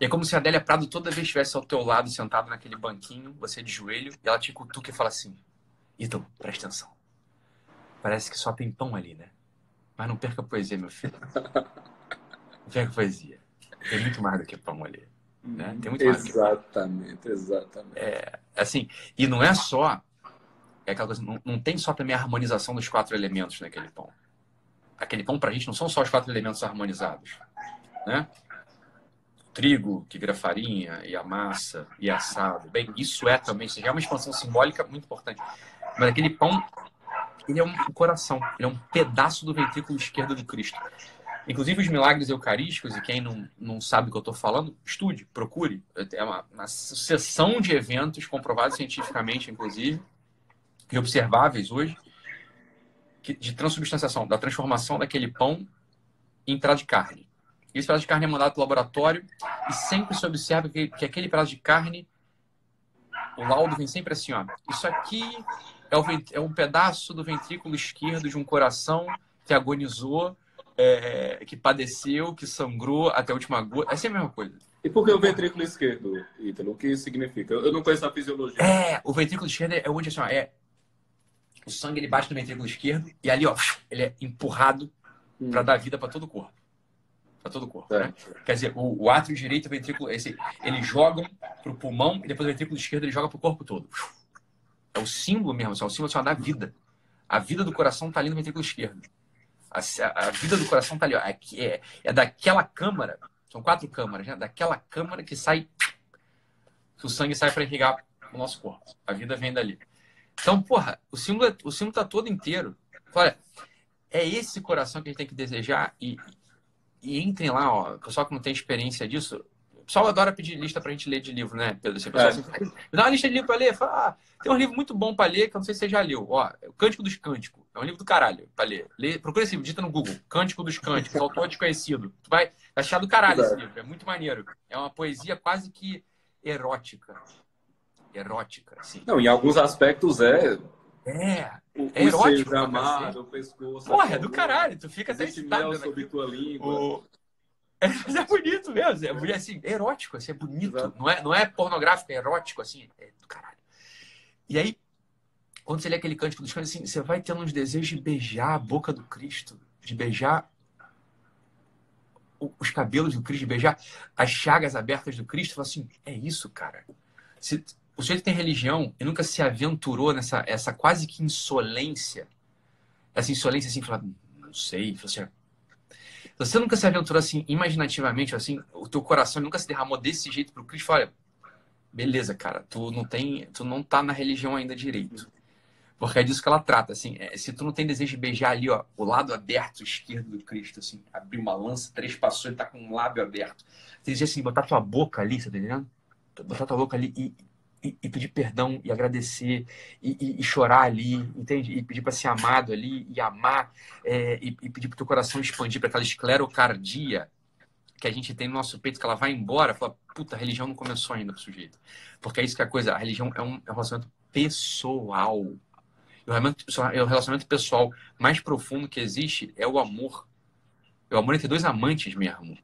E é como se a Adélia Prado toda vez estivesse ao teu lado, sentado naquele banquinho, você de joelho, e ela te cutuca e fala assim, Ítalo, presta atenção. Parece que só tem pão ali, né? Mas não perca a poesia, meu filho. Não perca a poesia. Tem muito mais do que pão ali. Né? Tem muito mais exatamente, do que pão. exatamente. É, assim, e não é só é aquela coisa, não, não tem só também a harmonização dos quatro elementos naquele pão. Aquele pão pra gente não são só os quatro elementos harmonizados, né? O trigo, que vira farinha, e a massa, e assado. Bem, isso é também, isso é uma expansão simbólica muito importante. Mas aquele pão, ele é um coração, ele é um pedaço do ventrículo esquerdo do Cristo. Inclusive os milagres eucarísticos, e quem não, não sabe o que eu estou falando, estude, procure. É uma, uma sucessão de eventos comprovados cientificamente, inclusive, e observáveis hoje, de transubstanciação, da transformação daquele pão em pedaço de carne. Esse pedaço de carne é mandado para o laboratório e sempre se observa que, que aquele pedaço de carne, o laudo vem sempre assim, ó. Isso aqui é, o, é um pedaço do ventrículo esquerdo de um coração que agonizou, é, que padeceu, que sangrou até a última gota. Essa é a mesma coisa. E por que o ventrículo esquerdo, Ítalo? O que isso significa? Eu não conheço a fisiologia. É, o ventrículo esquerdo é onde assim, ó, é o sangue ele bate no ventrículo esquerdo e ali, ó, ele é empurrado hum. para dar vida para todo o corpo. Para todo o corpo. É. Né? Quer dizer, o, o átrio direito e o ventrículo, esse, eles jogam para o pulmão e depois o ventrículo esquerdo ele joga para o corpo todo. É o símbolo mesmo, é o símbolo só da vida. A vida do coração está ali no ventrículo esquerdo. A, a, a vida do coração está ali, ó, é, é, é daquela câmara, são quatro câmaras, né? Daquela câmara que sai, que o sangue sai para irrigar o nosso corpo. A vida vem dali. Então, porra, o símbolo, é, o símbolo tá todo inteiro. Olha, é esse coração que a gente tem que desejar e, e entrem lá, ó, pessoal que não tem experiência disso. O pessoal adora pedir lista pra gente ler de livro, né, Pedro? Assim, é. assim, dá uma lista de livro pra ler. Fala, ah, tem um livro muito bom pra ler, que eu não sei se você já leu. Ó, o Cântico dos Cânticos. É um livro do caralho pra ler. Lê, procura esse livro, dita no Google. Cântico dos Cânticos, *laughs* autor desconhecido. Tu vai achar do caralho esse livro. É muito maneiro. É uma poesia quase que erótica erótica, assim. Não, em alguns aspectos é. É. O, é erótico. O amado, o pescoço. Porra, é do caralho. Tu fica até excitado. Mel sobre tua língua. O... É, *laughs* é, bonito mesmo. É assim, é erótico, assim, é bonito. Não é, não é pornográfico, é erótico, assim. É do caralho. E aí, quando você lê aquele cântico dos cânticos, assim, você vai tendo uns desejos de beijar a boca do Cristo, de beijar os cabelos do Cristo, de beijar as chagas abertas do Cristo. Fala assim, é isso, cara. Se, o sujeito tem religião e nunca se aventurou nessa essa quase que insolência, essa insolência assim, falar, não sei, assim, você nunca se aventurou assim, imaginativamente, assim, o teu coração nunca se derramou desse jeito pro Cristo, olha, beleza, cara, tu não tem, tu não tá na religião ainda direito. Porque é disso que ela trata, assim, é, se tu não tem desejo de beijar ali, ó, o lado aberto esquerdo do Cristo, assim, abrir uma lança, três passos, ele tá com um lábio aberto. Você diz assim, botar tua boca ali, você tá entendendo? Botar tua boca ali e e, e, pedir perdão e agradecer e, e, e, chorar ali, entende? E pedir para ser amado ali e amar é, e, pedir para o teu coração expandir para aquela esclerocardia que a gente tem no nosso peito, que ela vai embora, fala, puta, a religião não começou ainda pro sujeito. Porque é isso que é a coisa, a religião é um, é um relacionamento pessoal. E o relacionamento, o relacionamento pessoal mais profundo que existe é o amor. É o amor entre dois amantes mesmo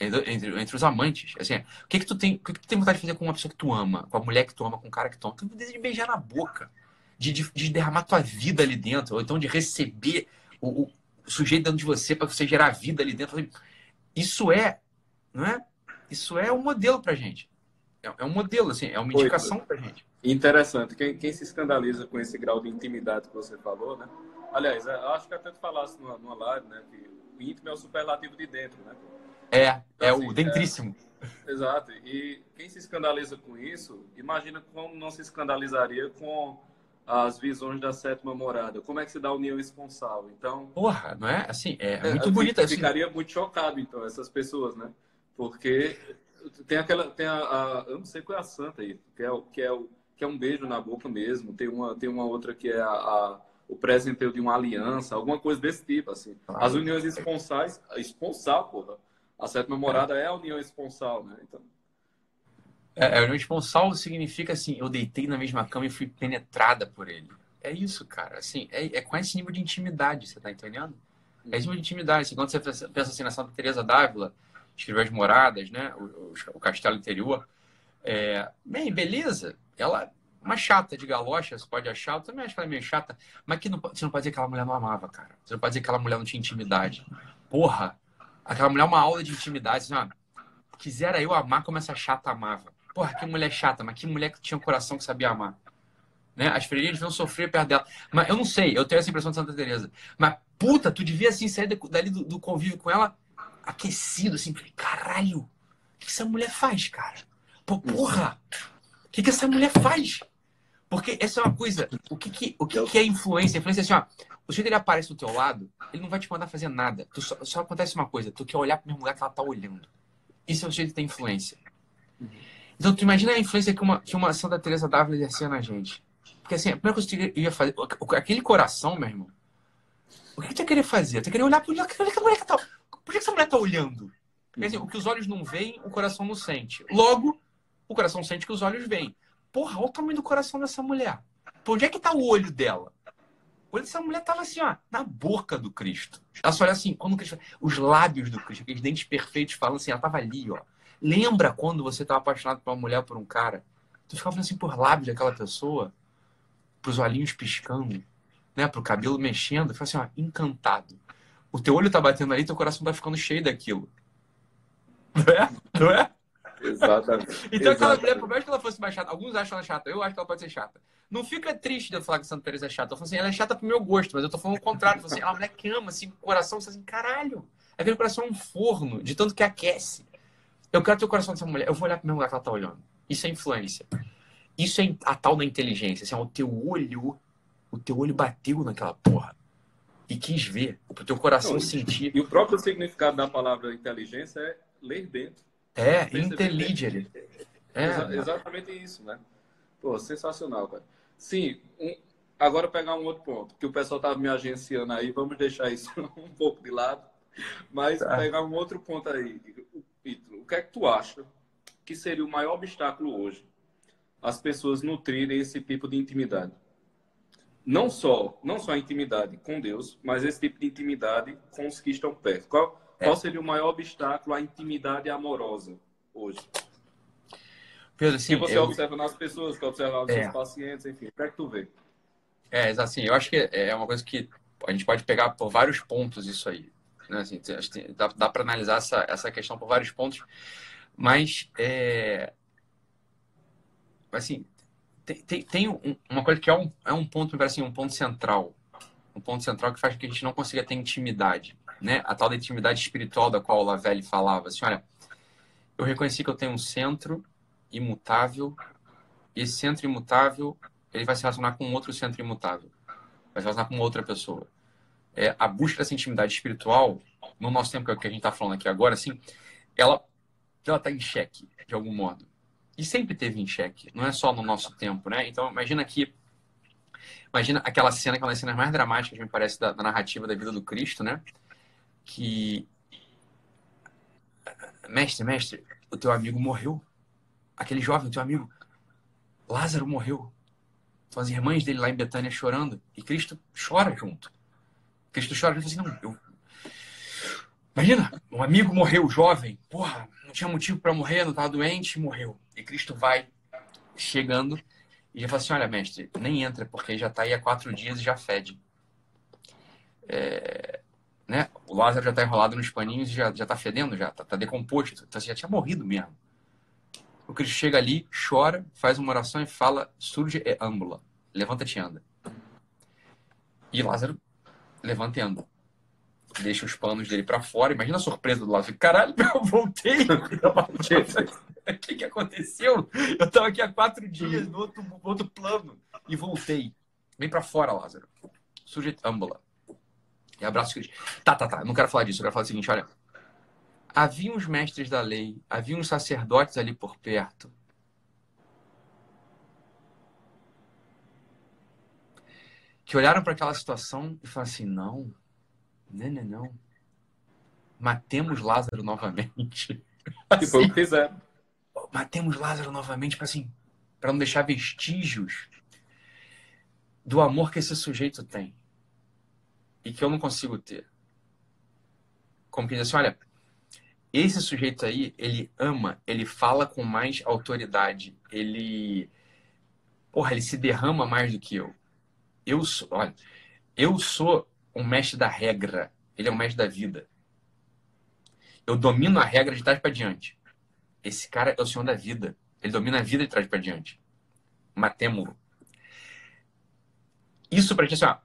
entre, entre os amantes. Assim, o que que tu tem, o que, que tu tem vontade de fazer com uma pessoa que tu ama, com a mulher que tu ama, com o cara que tu ama? Tu tem vontade de beijar na boca, de, de, de, derramar tua vida ali dentro, ou então de receber o, o sujeito dentro de você para você gerar vida ali dentro. Isso é, não é? Isso é um modelo pra gente. É, é um modelo, assim, é uma indicação Oi, pra gente. Interessante. Quem, quem se escandaliza com esse grau de intimidade que você falou, né? Aliás, acho que até tu falasse numa, numa live, né? Que o íntimo é o superlativo de dentro, né? É, então, é assim, o dentríssimo. É, exato. E quem se escandaliza com isso, imagina como não se escandalizaria com as visões da sétima morada. Como é que se dá a união esponsal? Então, porra, não é? Assim, é, é muito bonita. Assim. Ficaria muito chocado, então, essas pessoas, né? Porque tem aquela, tem a, a, eu não sei qual é a santa aí, que é que é que é um beijo na boca mesmo. Tem uma, tem uma outra que é a, a o presenteio de uma aliança, alguma coisa desse tipo, assim. Claro. As uniões esponsais, esponsal, porra. A sétima morada é a união esponsal, né? Então. É, a união esponsal significa assim, eu deitei na mesma cama e fui penetrada por ele. É isso, cara. Assim, é, é com esse nível de intimidade, você tá entendendo? É esse nível de intimidade. Assim, quando você pensa assim na Santa Teresa d'Ávila, escreveu as moradas, né? O, o, o castelo interior. É, bem, beleza. Ela uma chata de galocha, você pode achar, eu também acho que ela é meio chata, mas que não, você não pode dizer que aquela mulher não amava, cara. Você não pode dizer que aquela mulher não tinha intimidade. Porra, aquela mulher é uma aula de intimidade. Assim, ó, quisera eu amar como essa chata amava. Porra, que mulher chata, mas que mulher que tinha um coração que sabia amar. Né? As freirinhas deviam sofrer perto dela. Mas eu não sei, eu tenho essa impressão de Santa Teresa. Mas, puta, tu devia assim sair dali do, do convívio com ela aquecido, assim. Caralho, o que essa mulher faz, cara? Pô, porra, o que, que essa mulher faz? Porque essa é uma coisa. O que, que, o que, que é influência? Influência é assim, ó. O jeito ele aparece do teu lado, ele não vai te mandar fazer nada. Tu só, só acontece uma coisa, tu quer olhar pro mesmo lugar que ela tá olhando. Isso é o jeito que tem influência. Então, tu imagina a influência que uma, que uma Santa Teresa d'Ávila exercia na gente. Porque assim, a primeira coisa que eu ia fazer, aquele coração, meu irmão, o que tu ia querer fazer? Tu ia querer olhar pro olhar que a mulher tá. Por que essa mulher tá olhando? Porque assim, o que os olhos não veem, o coração não sente. Logo, o coração sente que os olhos veem. Porra, olha o tamanho do coração dessa mulher. Por onde é que tá o olho dela? O olho dessa mulher tava assim, ó, na boca do Cristo. Ela só olha assim, quando o Cristo. Os lábios do Cristo, aqueles dentes perfeitos, falando assim, ela tava ali, ó. Lembra quando você tava apaixonado por uma mulher, por um cara? Tu ficava assim por lábios daquela pessoa, pros olhinhos piscando, né? Pro cabelo mexendo, ficava assim, ó, encantado. O teu olho tá batendo ali, teu coração tá ficando cheio daquilo. Não é? Não é? Exatamente. então aquela mulher, por mais que ela fosse mais chata, alguns acham ela chata, eu acho que ela pode ser chata. Não fica triste de eu falar que Santa Teresa é chata. Eu falo assim, ela é chata pro meu gosto, mas eu tô falando o contrário. Eu falo assim, ela é uma mulher que ama, assim, o coração, você assim, caralho. Aquele coração é um forno, de tanto que aquece. Eu quero ter o coração dessa mulher, eu vou olhar pro mesmo lugar que ela tá olhando. Isso é influência. Isso é a tal da inteligência. Assim, o teu olho, o teu olho bateu naquela porra e quis ver, o teu coração Não, sentir. E o próprio significado da palavra inteligência é ler dentro. É, inteligere. É, Exa exatamente isso, né? Pô, sensacional, cara. Sim, um, agora pegar um outro ponto, que o pessoal tava me agenciando aí, vamos deixar isso *laughs* um pouco de lado, mas tá. pegar um outro ponto aí. O que é que tu acha que seria o maior obstáculo hoje? As pessoas nutrirem esse tipo de intimidade. Não só, não só a intimidade com Deus, mas esse tipo de intimidade com os que estão perto. Qual, é. Qual seria o maior obstáculo à intimidade amorosa hoje? Pedro, assim, que você eu... observa nas pessoas, que observa nos é. seus pacientes, enfim, o que é que tu vê? É, assim, eu acho que é uma coisa que a gente pode pegar por vários pontos isso aí. Né? Assim, dá, dá para analisar essa, essa questão por vários pontos, mas é, assim, tem, tem, tem uma coisa que é um, é um ponto, me parece assim, um ponto central. Um ponto central que faz com que a gente não consiga ter intimidade né, a tal da intimidade espiritual da qual o Lavelli falava. Assim, olha, eu reconheci que eu tenho um centro imutável, esse centro imutável ele vai se relacionar com outro centro imutável, vai se relacionar com outra pessoa. É, a busca dessa intimidade espiritual, no nosso tempo, que é a gente está falando aqui agora, assim, ela está em xeque, de algum modo. E sempre teve em xeque, não é só no nosso tempo, né? Então, imagina que Imagina aquela cena, das cenas mais dramáticas, me parece, da, da narrativa da vida do Cristo, né? que mestre, mestre, o teu amigo morreu. Aquele jovem, teu amigo, Lázaro morreu. São as irmãs dele lá em Betânia chorando. E Cristo chora junto. Cristo chora junto assim, não, eu... Imagina, um amigo morreu, jovem. Porra, não tinha motivo para morrer, não estava doente, morreu. E Cristo vai chegando e já fala assim, olha, mestre, nem entra, porque já está aí há quatro dias e já fede. É né? O Lázaro já está enrolado nos paninhos e já, já tá fedendo, já está tá decomposto. Então, você já tinha morrido mesmo. O Cristo chega ali, chora, faz uma oração e fala: surge e ambula. Levanta-te e anda. E Lázaro levanta e anda. Deixa os panos dele para fora. Imagina a surpresa do Lázaro. Caralho, *laughs* eu voltei. *laughs* O que, que aconteceu? Eu estava aqui há quatro dias no outro, no outro plano e voltei. Vem para fora, Lázaro. Sujeito ambula. E abraço Cristo. Tá, tá, tá. Não quero falar disso. Eu quero falar o seguinte, olha. Havia uns mestres da lei, havia uns sacerdotes ali por perto. Que olharam para aquela situação e falaram assim: não, não, não, não. Matemos Lázaro novamente. Assim, *laughs* foi o que fizeram. Matemos Lázaro novamente para assim, para não deixar vestígios do amor que esse sujeito tem e que eu não consigo ter. Como que diz assim, olha, esse sujeito aí, ele ama, ele fala com mais autoridade, ele porra, ele se derrama mais do que eu. Eu sou, olha, eu sou um mestre da regra, ele é um mestre da vida. Eu domino a regra de trás para diante. Esse cara é o senhor da vida. Ele domina a vida de trás para diante. Matemo-lo. Isso para gente assim, ó,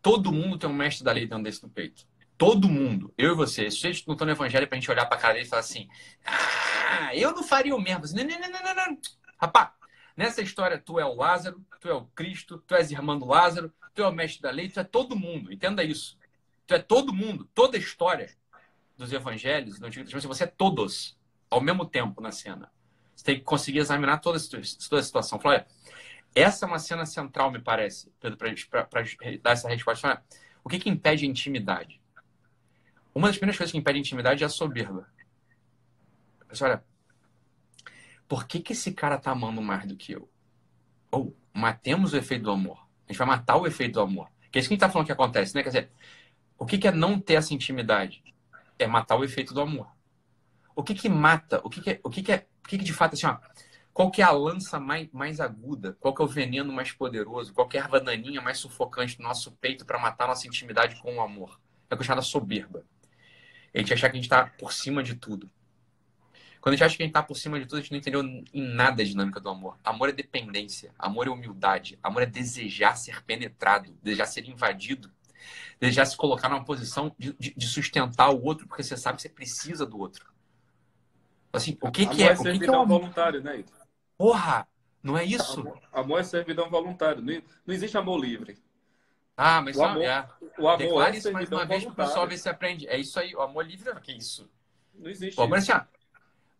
todo mundo tem um mestre da lei dentro desse no peito. Todo mundo. Eu e você. Se a gente não tá no evangelho pra gente olhar pra cara dele e falar assim, ah, eu não faria o mesmo. Assim, não, não, não, não, não. Rapaz, nessa história tu é o Lázaro, tu é o Cristo, tu és irmão do Lázaro, tu é o mestre da lei, tu é todo mundo. Entenda isso. Tu é todo mundo. Toda a história dos evangelhos do Antigo Testamento, você é todos ao mesmo tempo na cena. Você tem que conseguir examinar toda a situação. Falar, olha, essa é uma cena central, me parece, Pedro, para dar essa resposta. O que, que impede a intimidade? Uma das primeiras coisas que impede a intimidade é a soberba. olha, por que, que esse cara tá amando mais do que eu? Ou matemos o efeito do amor. A gente vai matar o efeito do amor. Que é isso que a gente tá falando que acontece, né? Quer dizer, o que, que é não ter essa intimidade? É matar o efeito do amor. O que que mata? O que que é, o que que é, o que que de fato assim, ó, qual que é a lança mais, mais aguda? Qual que é o veneno mais poderoso? Qual que é a erva daninha mais sufocante no nosso peito para matar nossa intimidade com o amor? É o que chama soberba. A gente achar que a gente está por cima de tudo. Quando a gente acha que a gente está por cima de tudo, a gente não entendeu em nada a dinâmica do amor. Amor é dependência, amor é humildade, amor é desejar ser penetrado, desejar ser invadido, desejar se colocar numa posição de, de, de sustentar o outro, porque você sabe que você precisa do outro. Assim, o que, que é? é o que, que é amor voluntário, né? Porra, não é isso? Amor, amor é servidão voluntário. Não, não existe amor livre. Ah, mas o amor, é. O amor Declare é isso mais uma vez para o pessoal ver se aprende. É isso aí, o amor livre é que isso? Não existe. Pô, mas, assim,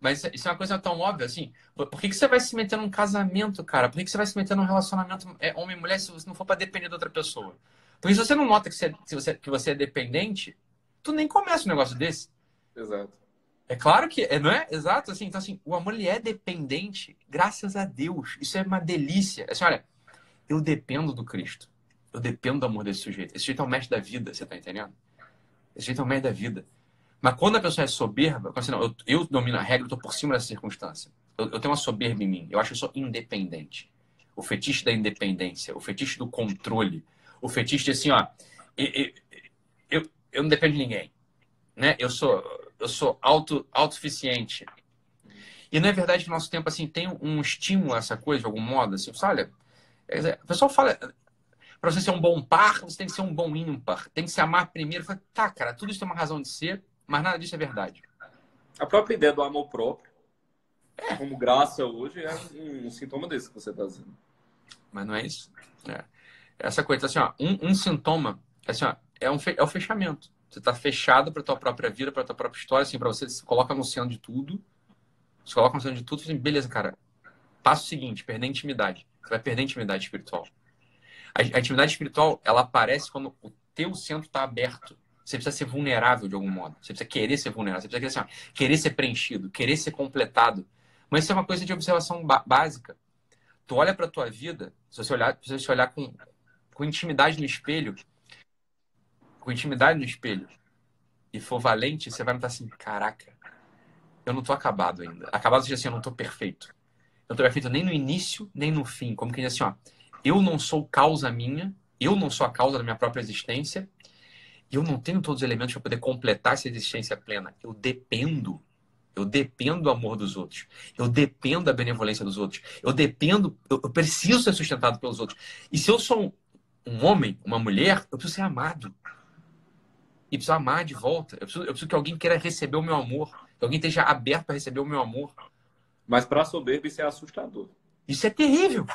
mas isso é uma coisa tão óbvia, assim. Por que, que você vai se meter num casamento, cara? Por que, que você vai se meter num relacionamento é, homem e mulher se você não for para depender de outra pessoa? Porque se você não nota que você, se você, que você é dependente, tu nem começa um negócio desse. Exato. É claro que, é, não é? Exato, assim. Então, assim, o amor ele é dependente, graças a Deus. Isso é uma delícia. Assim, olha, eu dependo do Cristo. Eu dependo do amor desse sujeito. Esse sujeito é o mestre da vida, você tá entendendo? Esse sujeito é o mestre da vida. Mas quando a pessoa é soberba, assim, não, eu, eu domino a regra, eu tô por cima dessa circunstância. Eu, eu tenho uma soberba em mim. Eu acho que eu sou independente. O fetiche da independência, o fetiche do controle, o fetiche de assim, ó, eu, eu, eu, não dependo de ninguém. Né? Eu sou eu sou auto, autossuficiente. E não é verdade que no nosso tempo assim tem um estímulo a essa coisa de algum modo? Assim, olha, o pessoal fala, para você ser um bom par, você tem que ser um bom ímpar. Tem que se amar primeiro. Falo, tá, cara, tudo isso tem uma razão de ser, mas nada disso é verdade. A própria ideia do amor próprio, é. como graça hoje, é um, sintoma desse que você está dizendo. Mas não é isso. É. Essa coisa, assim, ó, um, um sintoma, assim, ó, é, um, é o fechamento. Você está fechado para tua própria vida, para tua própria história, assim, para você, se coloca no oceano de tudo. Se coloca no oceano de tudo, assim, beleza, cara. Passo seguinte, perder intimidade. Você vai perder intimidade espiritual. A, a intimidade espiritual, ela aparece quando o teu centro está aberto. Você precisa ser vulnerável de algum modo. Você precisa querer ser vulnerável. Você precisa querer, assim, ó, querer ser preenchido, querer ser completado. Mas isso é uma coisa de observação básica. Tu olha para tua vida, se você olhar, se você olhar com, com intimidade no espelho, com intimidade no espelho e for valente, você vai notar assim, caraca, eu não tô acabado ainda. Acabado seja assim, eu não tô perfeito. Eu não tô perfeito nem no início, nem no fim. Como que diz assim, ó, eu não sou causa minha, eu não sou a causa da minha própria existência, e eu não tenho todos os elementos para poder completar essa existência plena. Eu dependo. Eu dependo do amor dos outros. Eu dependo da benevolência dos outros. Eu dependo, eu, eu preciso ser sustentado pelos outros. E se eu sou um, um homem, uma mulher, eu preciso ser amado e preciso amar de volta. Eu preciso, eu preciso que alguém queira receber o meu amor. Que alguém esteja aberto para receber o meu amor. Mas para a soberba isso é assustador. Isso é terrível.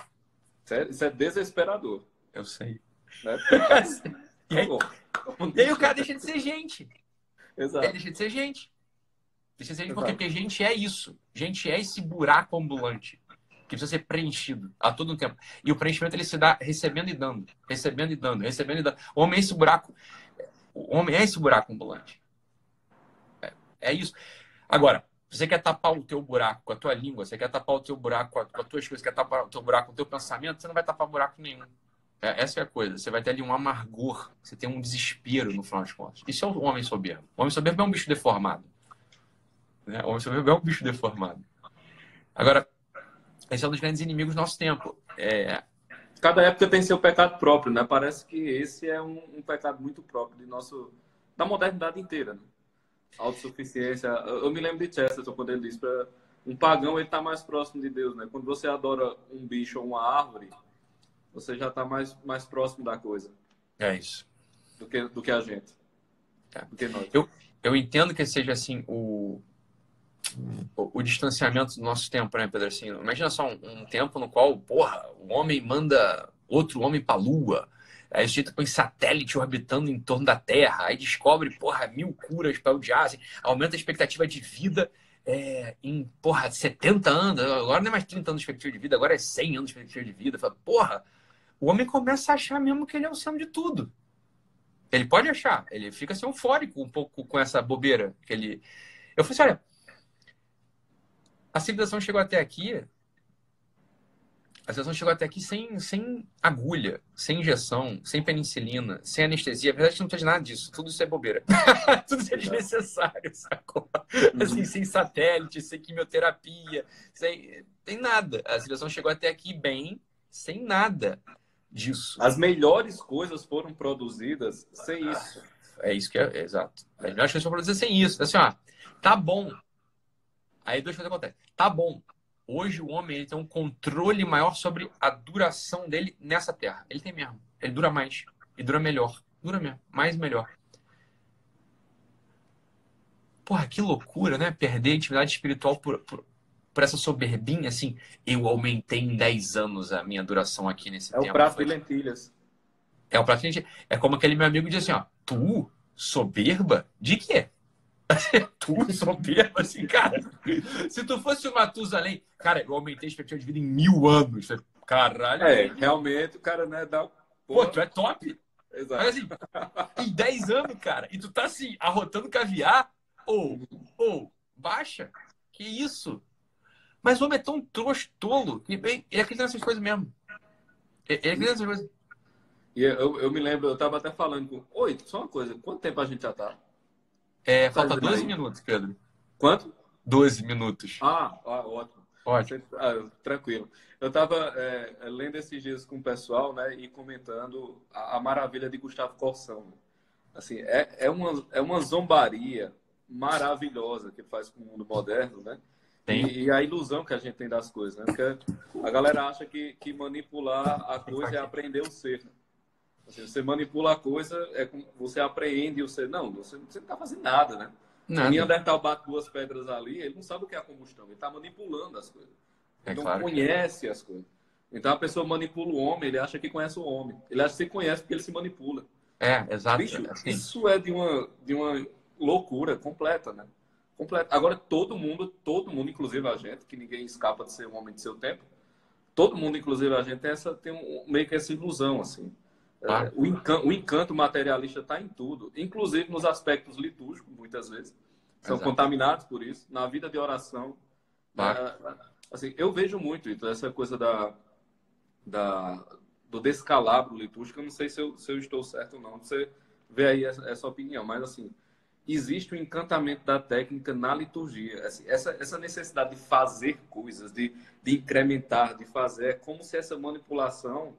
Isso é, isso é desesperador. Eu sei. Né? *laughs* e, aí, e aí o cara deixa de ser gente. Exato. Ele deixa de ser gente. Deixa de ser gente por quê? Porque gente é isso. Gente é esse buraco ambulante que precisa ser preenchido a todo tempo. E o preenchimento ele se dá recebendo e dando, recebendo e dando, recebendo e dando. O homem é esse buraco, o homem é esse buraco ambulante. É, é isso. Agora, você quer tapar o teu buraco com a tua língua, você quer tapar o teu buraco com, as tuas coisas, quer tapar o teu buraco com o teu pensamento, você não vai tapar buraco nenhum. É, essa é a coisa. Você vai ter ali um amargor, você tem um desespero no final das contas. Isso é o homem soberbo. O homem soberbo é um bicho deformado. Né? O homem soberbo é um bicho deformado. Agora, esse é um dos grandes inimigos do nosso tempo. É... Cada época tem seu pecado próprio, né? Parece que esse é um, um pecado muito próprio de nosso, da modernidade inteira. Né? Autossuficiência. Eu, me lembro de Chesterton quando ele disse para um pagão ele está mais próximo de Deus, né? Quando você adora um bicho ou uma árvore, você já está mais, mais próximo da coisa. É isso. Do que, do que a gente. É. Do que nós. Eu, eu entendo que seja assim o, o, o, distanciamento do nosso tempo, né, Pedro? Assim, imagina só um, um tempo no qual, porra, o homem manda outro homem para a Lua. Aí a gente põe satélite orbitando em torno da Terra, aí descobre, porra, mil curas para o jazz, aumenta a expectativa de vida é, em, porra, 70 anos, agora não é mais 30 anos de expectativa de vida, agora é 100 anos de expectativa de vida. Fala, porra, o homem começa a achar mesmo que ele é o centro de tudo. Ele pode achar, ele fica assim eufórico um pouco com essa bobeira que ele. Eu falei assim, olha, a civilização chegou até aqui. A civilização chegou até aqui sem, sem agulha, sem injeção, sem penicilina, sem anestesia. Na verdade, não de nada disso. Tudo isso é bobeira. *laughs* Tudo isso é desnecessário, sacou? Assim, uhum. sem satélite, sem quimioterapia, sem, sem nada. A civilização chegou até aqui bem, sem nada disso. As melhores coisas foram produzidas sem isso. É isso que é, é exato. As melhores coisas foram produzidas sem isso. Assim, ó, tá bom. Aí duas coisas acontecem. Tá bom. Hoje o homem ele tem um controle maior sobre a duração dele nessa terra. Ele tem mesmo. Ele dura mais. E dura melhor. Dura mesmo. Mais melhor. Porra, que loucura, né? Perder a intimidade espiritual por, por, por essa soberbinha, assim, eu aumentei em 10 anos a minha duração aqui nesse é tempo. É o prato de lentilhas. É o prato de lentilhas. É como aquele meu amigo diz assim, ó, tu, soberba? De quê? *laughs* tu, soberba, assim, cara. Se tu fosse o Matusalém, cara, eu aumentei a expectativa de vida em mil anos. Caralho. É, realmente o cara, né, dá... Pô, tu é top. Exato. Mas assim, em 10 anos, cara, e tu tá assim, arrotando caviar, ou, ou, baixa. Que isso? Mas o homem é tão trouxa, tolo, que bem, ele acredita nessas coisas mesmo. Ele acredita nessas coisas. E eu, eu me lembro, eu tava até falando com. Oi, só uma coisa, quanto tempo a gente já tá? É, tá falta 12 aí? minutos, Pedro. Quanto? 12 minutos. Ah, ah ótimo. Ótimo. Ah, tranquilo. Eu estava é, lendo esses dias com o pessoal, né, e comentando a, a maravilha de Gustavo Corsão. Assim, é, é, uma, é uma zombaria maravilhosa que faz com o mundo moderno, né? E, e, a ilusão que a gente tem das coisas, né? Porque a galera acha que, que manipular a coisa é aprender o ser. Assim, você manipula a coisa, é como você apreende ser. Não, você, você não está fazendo nada, né? Nada. O Neandertal bate duas pedras ali, ele não sabe o que é a combustão, ele está manipulando as coisas. É ele claro não conhece as coisas. Então a pessoa manipula o homem, ele acha que conhece o homem. Ele acha que se conhece porque ele se manipula. É, exato. Bicho, assim. Isso é de uma, de uma loucura completa, né? Completo. Agora, todo mundo, todo mundo, inclusive a gente, que ninguém escapa de ser um homem de seu tempo, todo mundo, inclusive a gente, tem, essa, tem um, meio que essa ilusão, assim. É, o, encanto, o, encanto, materialista está em tudo, inclusive nos aspectos litúrgicos, muitas vezes. São Exato. contaminados por isso. Na vida de oração. É, assim, eu vejo muito isso, essa coisa da, da, do descalabro litúrgico. Eu não sei se eu, se eu estou certo ou não. Você vê aí essa, essa opinião, mas assim existe o encantamento da técnica na liturgia. Assim, essa, essa necessidade de fazer coisas, de, de incrementar, de fazer, é como se essa manipulação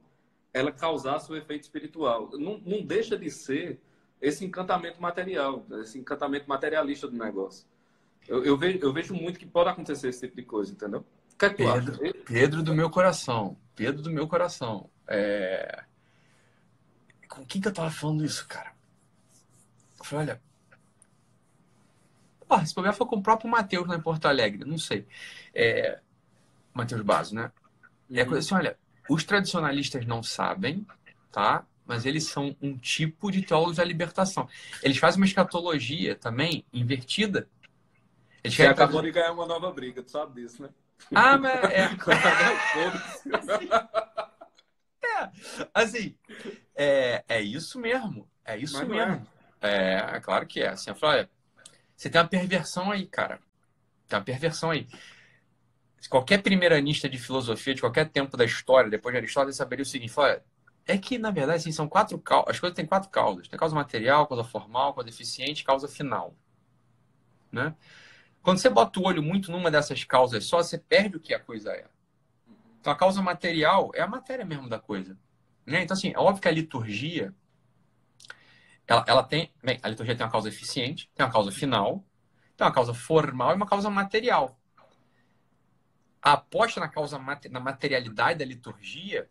ela causasse o efeito espiritual. Não, não deixa de ser esse encantamento material, esse encantamento materialista do negócio. Eu, eu, vejo, eu vejo muito que pode acontecer esse tipo de coisa, entendeu? Que é que Pedro, Pedro do meu coração. Pedro do meu coração. É... Com quem que eu tava falando isso, cara? Eu falei, olha, Porra, esse problema foi com o próprio Matheus lá em Porto Alegre, não sei. É... Matheus Basso, né? E é coisa assim, olha, os tradicionalistas não sabem, tá? mas eles são um tipo de teólogos da libertação. Eles fazem uma escatologia também invertida. Eles Você acabou de ganhar uma nova briga, tu sabe disso, né? Ah, mas é. *laughs* *laughs* é, assim, é, é isso mesmo. É isso mas mesmo. É. é. claro que é. Assim, eu falo, olha, você tem uma perversão aí, cara. Tem uma perversão aí. Qualquer primeiranista de filosofia, de qualquer tempo da história, depois de Aristóteles, saberia o seguinte: fala, é que, na verdade, assim, são quatro causas. As coisas têm quatro causas. Tem causa material, causa formal, causa eficiente causa final. Né? Quando você bota o olho muito numa dessas causas só, você perde o que a coisa é. Então, a causa material é a matéria mesmo da coisa. Né? Então, assim, é óbvio que a liturgia, ela, ela tem... Bem, a liturgia tem uma causa eficiente, tem uma causa final, tem uma causa formal e uma causa material. A aposta na causa na materialidade da liturgia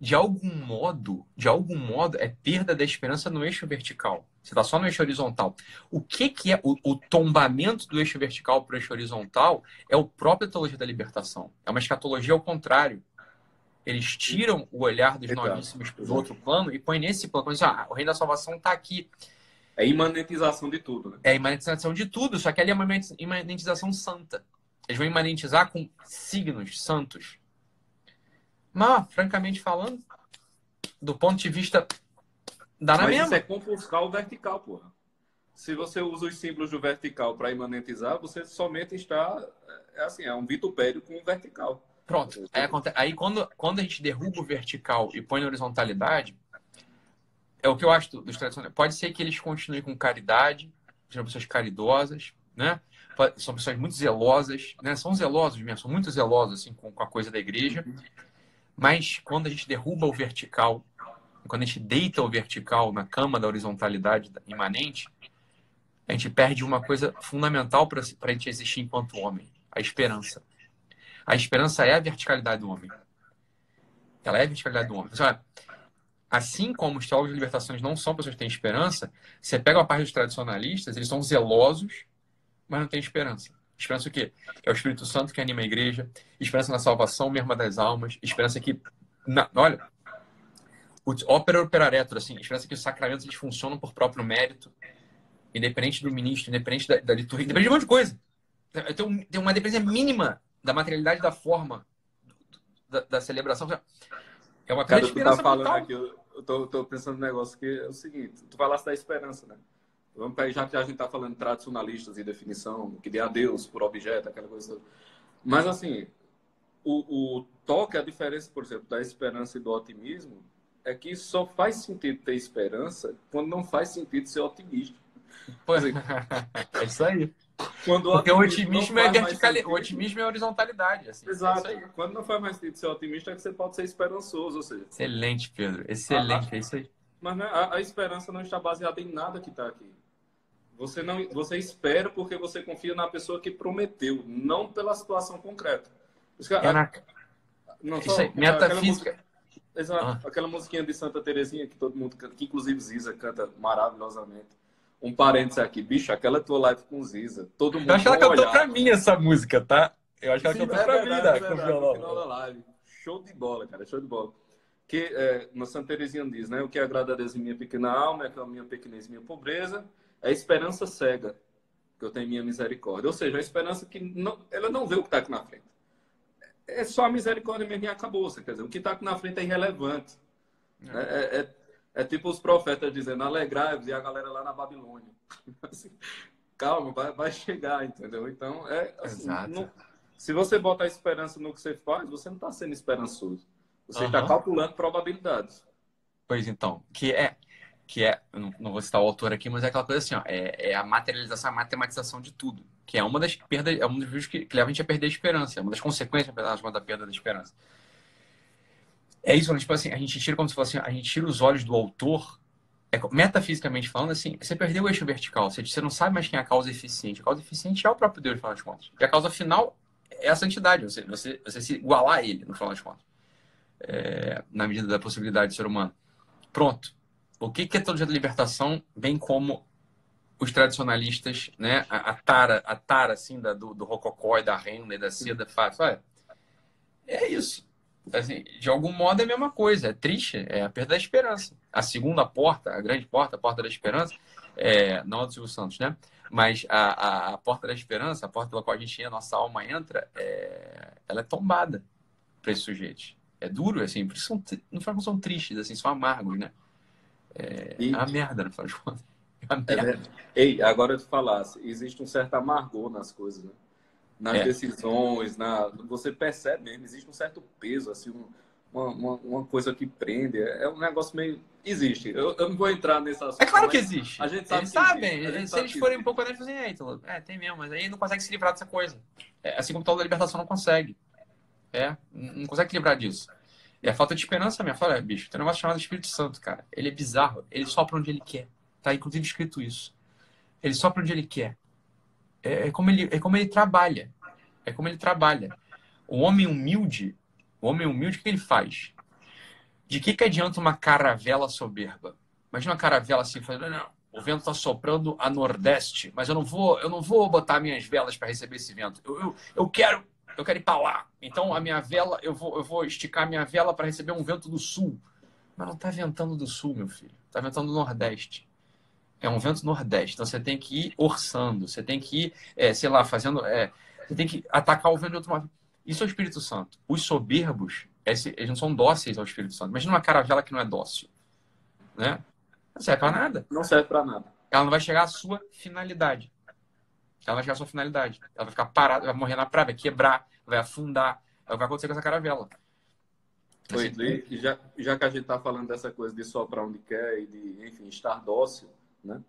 de algum modo, de algum modo, é perda da esperança no eixo vertical. Você está só no eixo horizontal. O que, que é o, o tombamento do eixo vertical para o eixo horizontal? É o próprio teologia da libertação. É uma escatologia ao contrário. Eles tiram o olhar dos novíssimos para o outro plano e põem nesse plano. Dizem, ah, o reino da salvação está aqui. É imanentização de tudo, né? É imanentização de tudo, só que ali é uma imanentização santa. Eles vão imanentizar com signos santos. Mas, francamente falando, do ponto de vista da na Mas mesma. isso é compulsar o vertical, porra. Se você usa os símbolos do vertical para imanentizar, você somente está. É assim, é um vitupério com o vertical. Pronto. Aí, aí quando, quando a gente derruba o vertical e põe na horizontalidade, é o que eu acho dos tradicionais. Pode ser que eles continuem com caridade, sejam pessoas caridosas, né? São pessoas muito zelosas, né? São zelosos mesmo, são muito zelosos assim, com, com a coisa da igreja. Mas quando a gente derruba o vertical, quando a gente deita o vertical na cama da horizontalidade imanente, a gente perde uma coisa fundamental para a gente existir enquanto homem: a esperança. A esperança é a verticalidade do homem. Ela é a verticalidade do homem. Assim como os teólogos de libertações não são pessoas que têm esperança, você pega a parte dos tradicionalistas, eles são zelosos, mas não têm esperança. Esperança o quê? É o Espírito Santo que anima a igreja, esperança na salvação mesma das almas, esperança que. Na, olha, ópera operaretor, assim, esperança que os sacramentos eles funcionam por próprio mérito, independente do ministro, independente da, da liturgia, independente de um monte de coisa. Tem, tem uma dependência mínima da materialidade da forma da, da celebração. É uma Cara, tu tá falando aqui, eu, tô, tô pensando no negócio que é o seguinte, tu falasse da esperança, né? Vamos pegar, já que a gente está falando tradicionalistas e definição, que dê a Deus por objeto, aquela coisa. Mas, assim, o, o toque, a diferença, por exemplo, da esperança e do otimismo, é que só faz sentido ter esperança quando não faz sentido ser otimista. Pois *laughs* é isso aí. Quando Porque o otimismo, é vertical... o otimismo é horizontalidade. Assim. Exato. É quando não faz mais sentido ser otimista, é que você pode ser esperançoso. Ou seja... Excelente, Pedro. Excelente, ah, é isso aí. Mas né, a, a, esperança não está baseada em nada que está aqui. Você não, você espera porque você confia na pessoa que prometeu, não pela situação concreta. Que, é na... Não Isso só, aí, metafísica. Música, exato, ah. aquela musiquinha de Santa Terezinha que todo mundo canta, que inclusive Ziza canta maravilhosamente. Um parênteses aqui, bicho, aquela tua live com Ziza, todo mundo. Eu acho que ela cantou olhar. pra mim essa música, tá? Eu acho que ela Sim, cantou é pra verdade, mim, né? É verdade, no final da live. Show de bola, cara, show de bola. Que é, na Santa Terezinha diz, né? O que agrada a Deus em minha pequena alma é que a minha pequenez minha pobreza é a esperança cega que eu tenho minha misericórdia. Ou seja, a esperança que não, ela não vê o que está aqui na frente. É só a misericórdia mesmo e acabou. Quer dizer, o que está aqui na frente é irrelevante. É, é, é, é tipo os profetas dizendo, alegrai-vos e a galera lá na Babilônia. *laughs* Assim, calma, vai, vai, chegar, entendeu? Então, é assim, não, se você bota a esperança no que você faz, você não está sendo esperançoso. Você está uhum. calculando probabilidades. Pois então, que é que é, não, vou citar o autor aqui, mas é aquela coisa assim, ó, é, é, a materialização, a matematização de tudo, que é uma das perdas, é um dos vídeos que, que leva a gente a perder a esperança, é uma das consequências da perda da esperança. É isso, tipo assim, a gente tira, como se fosse assim, a gente tira os olhos do autor, é, metafisicamente falando, assim, você perdeu o eixo vertical, você, você não sabe mais quem é a causa eficiente. A causa eficiente é o próprio Deus, no final das contas. E a causa final é a santidade, você, você, você se igualar a ele, no final das contas. É, na medida da possibilidade do ser humano. Pronto o que, é teologia da libertação, bem como os tradicionalistas, né, a, a tara, a tara assim da, do, do rococó e da renda e da seda, faz, olha, é isso. assim, de algum modo é a mesma coisa, é triste, é a perda da esperança. A segunda porta, a grande porta, a porta da esperança, é, não a do Silvio Santos, né? Mas a, a, a, porta da esperança, a porta pela qual a gente, a nossa alma entra, é, ela é tombada para esses sujeitos. É duro, assim, por isso são, final são tristes, assim, são amargos, né? É, e... é uma merda, no final de contas. É, é Ei, agora eu te falasse, existe um certo amargor nas coisas, né? Nas é. decisões, na... você percebe mesmo, existe um certo peso, assim, um, uma, uma, coisa que prende. É um negócio meio. Existe. Eu, eu não vou entrar nessa assunto, É claro que existe. A gente sabe eles sabem. Gente se eles forem um pouco honestos, assim, é, então, é, tem mesmo, mas aí não consegue se livrar dessa coisa. É, assim como o tal da libertação não consegue. É, não consegue se livrar disso. E a falta de esperança minha fala, bicho, tem um negócio chamado Espírito Santo, cara. Ele é bizarro. Ele sopra onde ele quer. Tá inclusive escrito isso. Ele sopra onde ele quer. É, é, como ele, é como ele trabalha. É como ele trabalha. O homem humilde, o homem humilde, o que ele faz? De que, que adianta uma caravela soberba? Imagina uma caravela assim, falando, não, o vento está soprando a nordeste, mas eu não vou, eu não vou botar minhas velas para receber esse vento. Eu, eu, eu, quero, eu quero ir para lá. Então a minha vela, eu vou, eu vou esticar minha vela para receber um vento do sul. Mas não está ventando do sul, meu filho. Está ventando do nordeste é um vento nordeste, então você tem que ir orçando, você tem que ir, é, sei lá, fazendo. É, você tem que atacar o vento de outro modo. Isso é o Espírito Santo. Os soberbos, eles não são dóceis ao Espírito Santo. Imagina uma caravela que não é dócil. Né? Não serve para nada. Não serve para nada. Ela não vai chegar à sua finalidade. Ela vai chegar à sua finalidade. Ela vai ficar parada, vai morrer na praia, vai quebrar, vai afundar. É o que vai acontecer com essa caravela. Oi, e já, já que a gente está falando dessa coisa de soprar onde quer e de, enfim, estar dócil, né?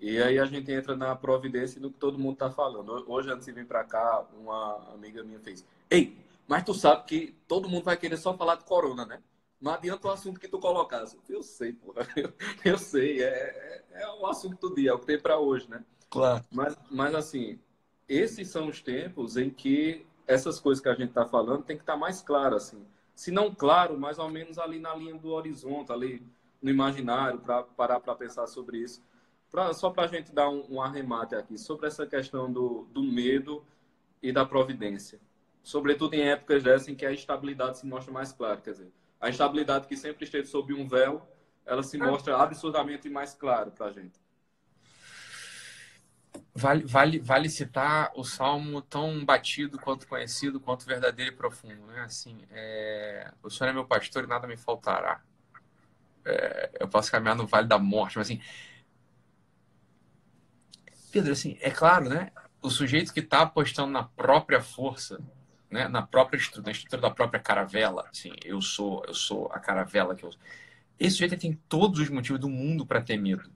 E aí a gente entra na providência do que todo mundo está falando. Hoje, antes de vir para cá, uma amiga minha fez: Ei, mas tu sabe que todo mundo vai querer só falar de corona, né? Não adianta o assunto que tu colocasse. Eu sei, porra. Eu, *laughs* eu sei. É, é, é, o assunto do dia, é o que tem para hoje, né? Claro. Mas, mas, assim, esses são os tempos em que essas coisas que a gente está falando tem que estar tá mais claro, assim. Se não claro, mais ou menos ali na linha do horizonte, ali no imaginário, para parar para pensar sobre isso. Pra, só para a gente dar um, um, arremate aqui, sobre essa questão do, do medo e da providência. Sobretudo em épocas dessas em que a estabilidade se mostra mais clara. Quer dizer, a estabilidade que sempre esteve sob um véu, ela se mostra absurdamente mais clara para a gente. Vale, vale, vale citar o salmo tão batido quanto conhecido, quanto verdadeiro e profundo. Né? Assim, é... O Senhor é meu pastor e nada me faltará é, eu posso caminhar no vale da morte, mas assim. Pedro, assim, é claro, né? O sujeito que está apostando na própria força, né? na própria estrutura, na estrutura da própria caravela, assim, eu sou, eu sou a caravela que eu. Esse sujeito tem todos os motivos do mundo para ter medo.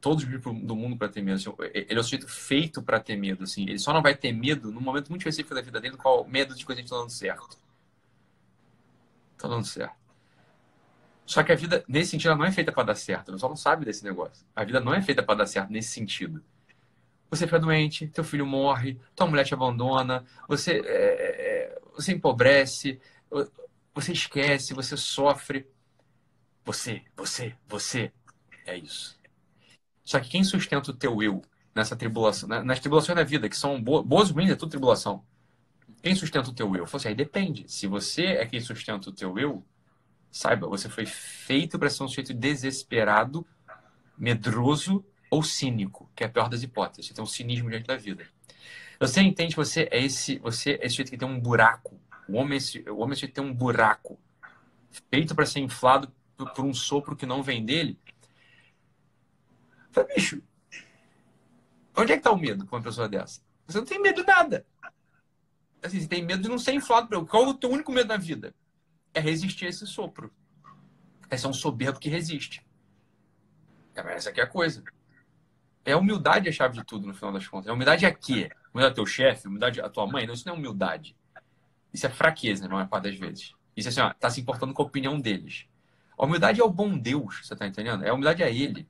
Todos os motivos do mundo para ter medo. Assim, ele é o sujeito feito para ter medo. Assim. Ele só não vai ter medo num momento muito específico da vida dele, qual medo de coisa que está dando certo. Está dando certo. Só que a vida, nesse sentido, ela não é feita para dar certo. Você só não sabe desse negócio. A vida não é feita para dar certo nesse sentido. Você fica doente, teu filho morre, tua mulher te abandona, você, é, é, você empobrece, você esquece, você sofre. Você, você, você. É isso. Só que quem sustenta o teu eu nessa tribulação, né, nas tribulações da vida, que são boas ou ruins, é tudo tribulação. Quem sustenta o teu eu? Você aí depende. Se você é quem sustenta o teu eu, Saiba, você foi feito para ser um sujeito desesperado, medroso ou cínico, que é a pior das hipóteses. Você tem um cinismo diante da vida. Você entende que você é esse, você é esse sujeito que tem um buraco. O homem, é esse, o homem é esse que tem um buraco feito para ser inflado por, um sopro que não vem dele. Fala, bicho, onde é que está o medo com uma pessoa dessa? Você não tem medo de nada. Assim, você tem medo de não ser inflado. Qual é o teu único medo na vida? é resistir a esse sopro. É ser um soberbo que resiste. É, essa aqui é a coisa. É a humildade a chave de tudo, no final das contas. A humildade é quê? Humildade é teu chefe? Humildade a tua mãe? Não, isso não é humildade. Isso é fraqueza, não é parte das vezes. Isso é assim, ó, tá se importando com a opinião deles. A humildade é o bom Deus, você tá entendendo? É a humildade a ele.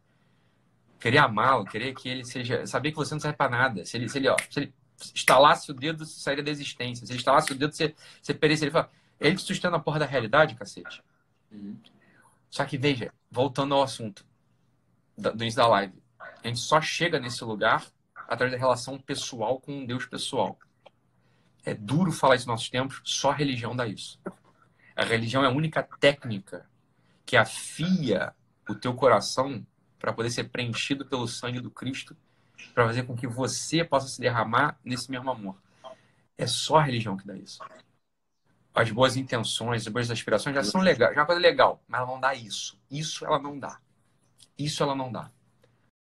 Querer amá-lo, querer que ele seja. Saber que você não serve para nada. Se ele, se ele, ó, se ele estalasse o dedo, você sairia da existência. Se ele estalasse o dedo, você, você pereceria. Ele fala, ele que sustenta a porra da realidade, cacete. Uhum. Só que, veja, voltando ao assunto do início da live, a gente só chega nesse lugar através da relação pessoal com um Deus pessoal. É duro falar isso nos nossos tempos, só a religião dá isso. A religião é a única técnica que afia o teu coração para poder ser preenchido pelo sangue do Cristo, para fazer com que você possa se derramar nesse mesmo amor. É só a religião que dá isso. As boas intenções, as boas aspirações já são legais, já é uma coisa legal, mas ela não dá isso. Isso ela não dá. Isso ela não dá.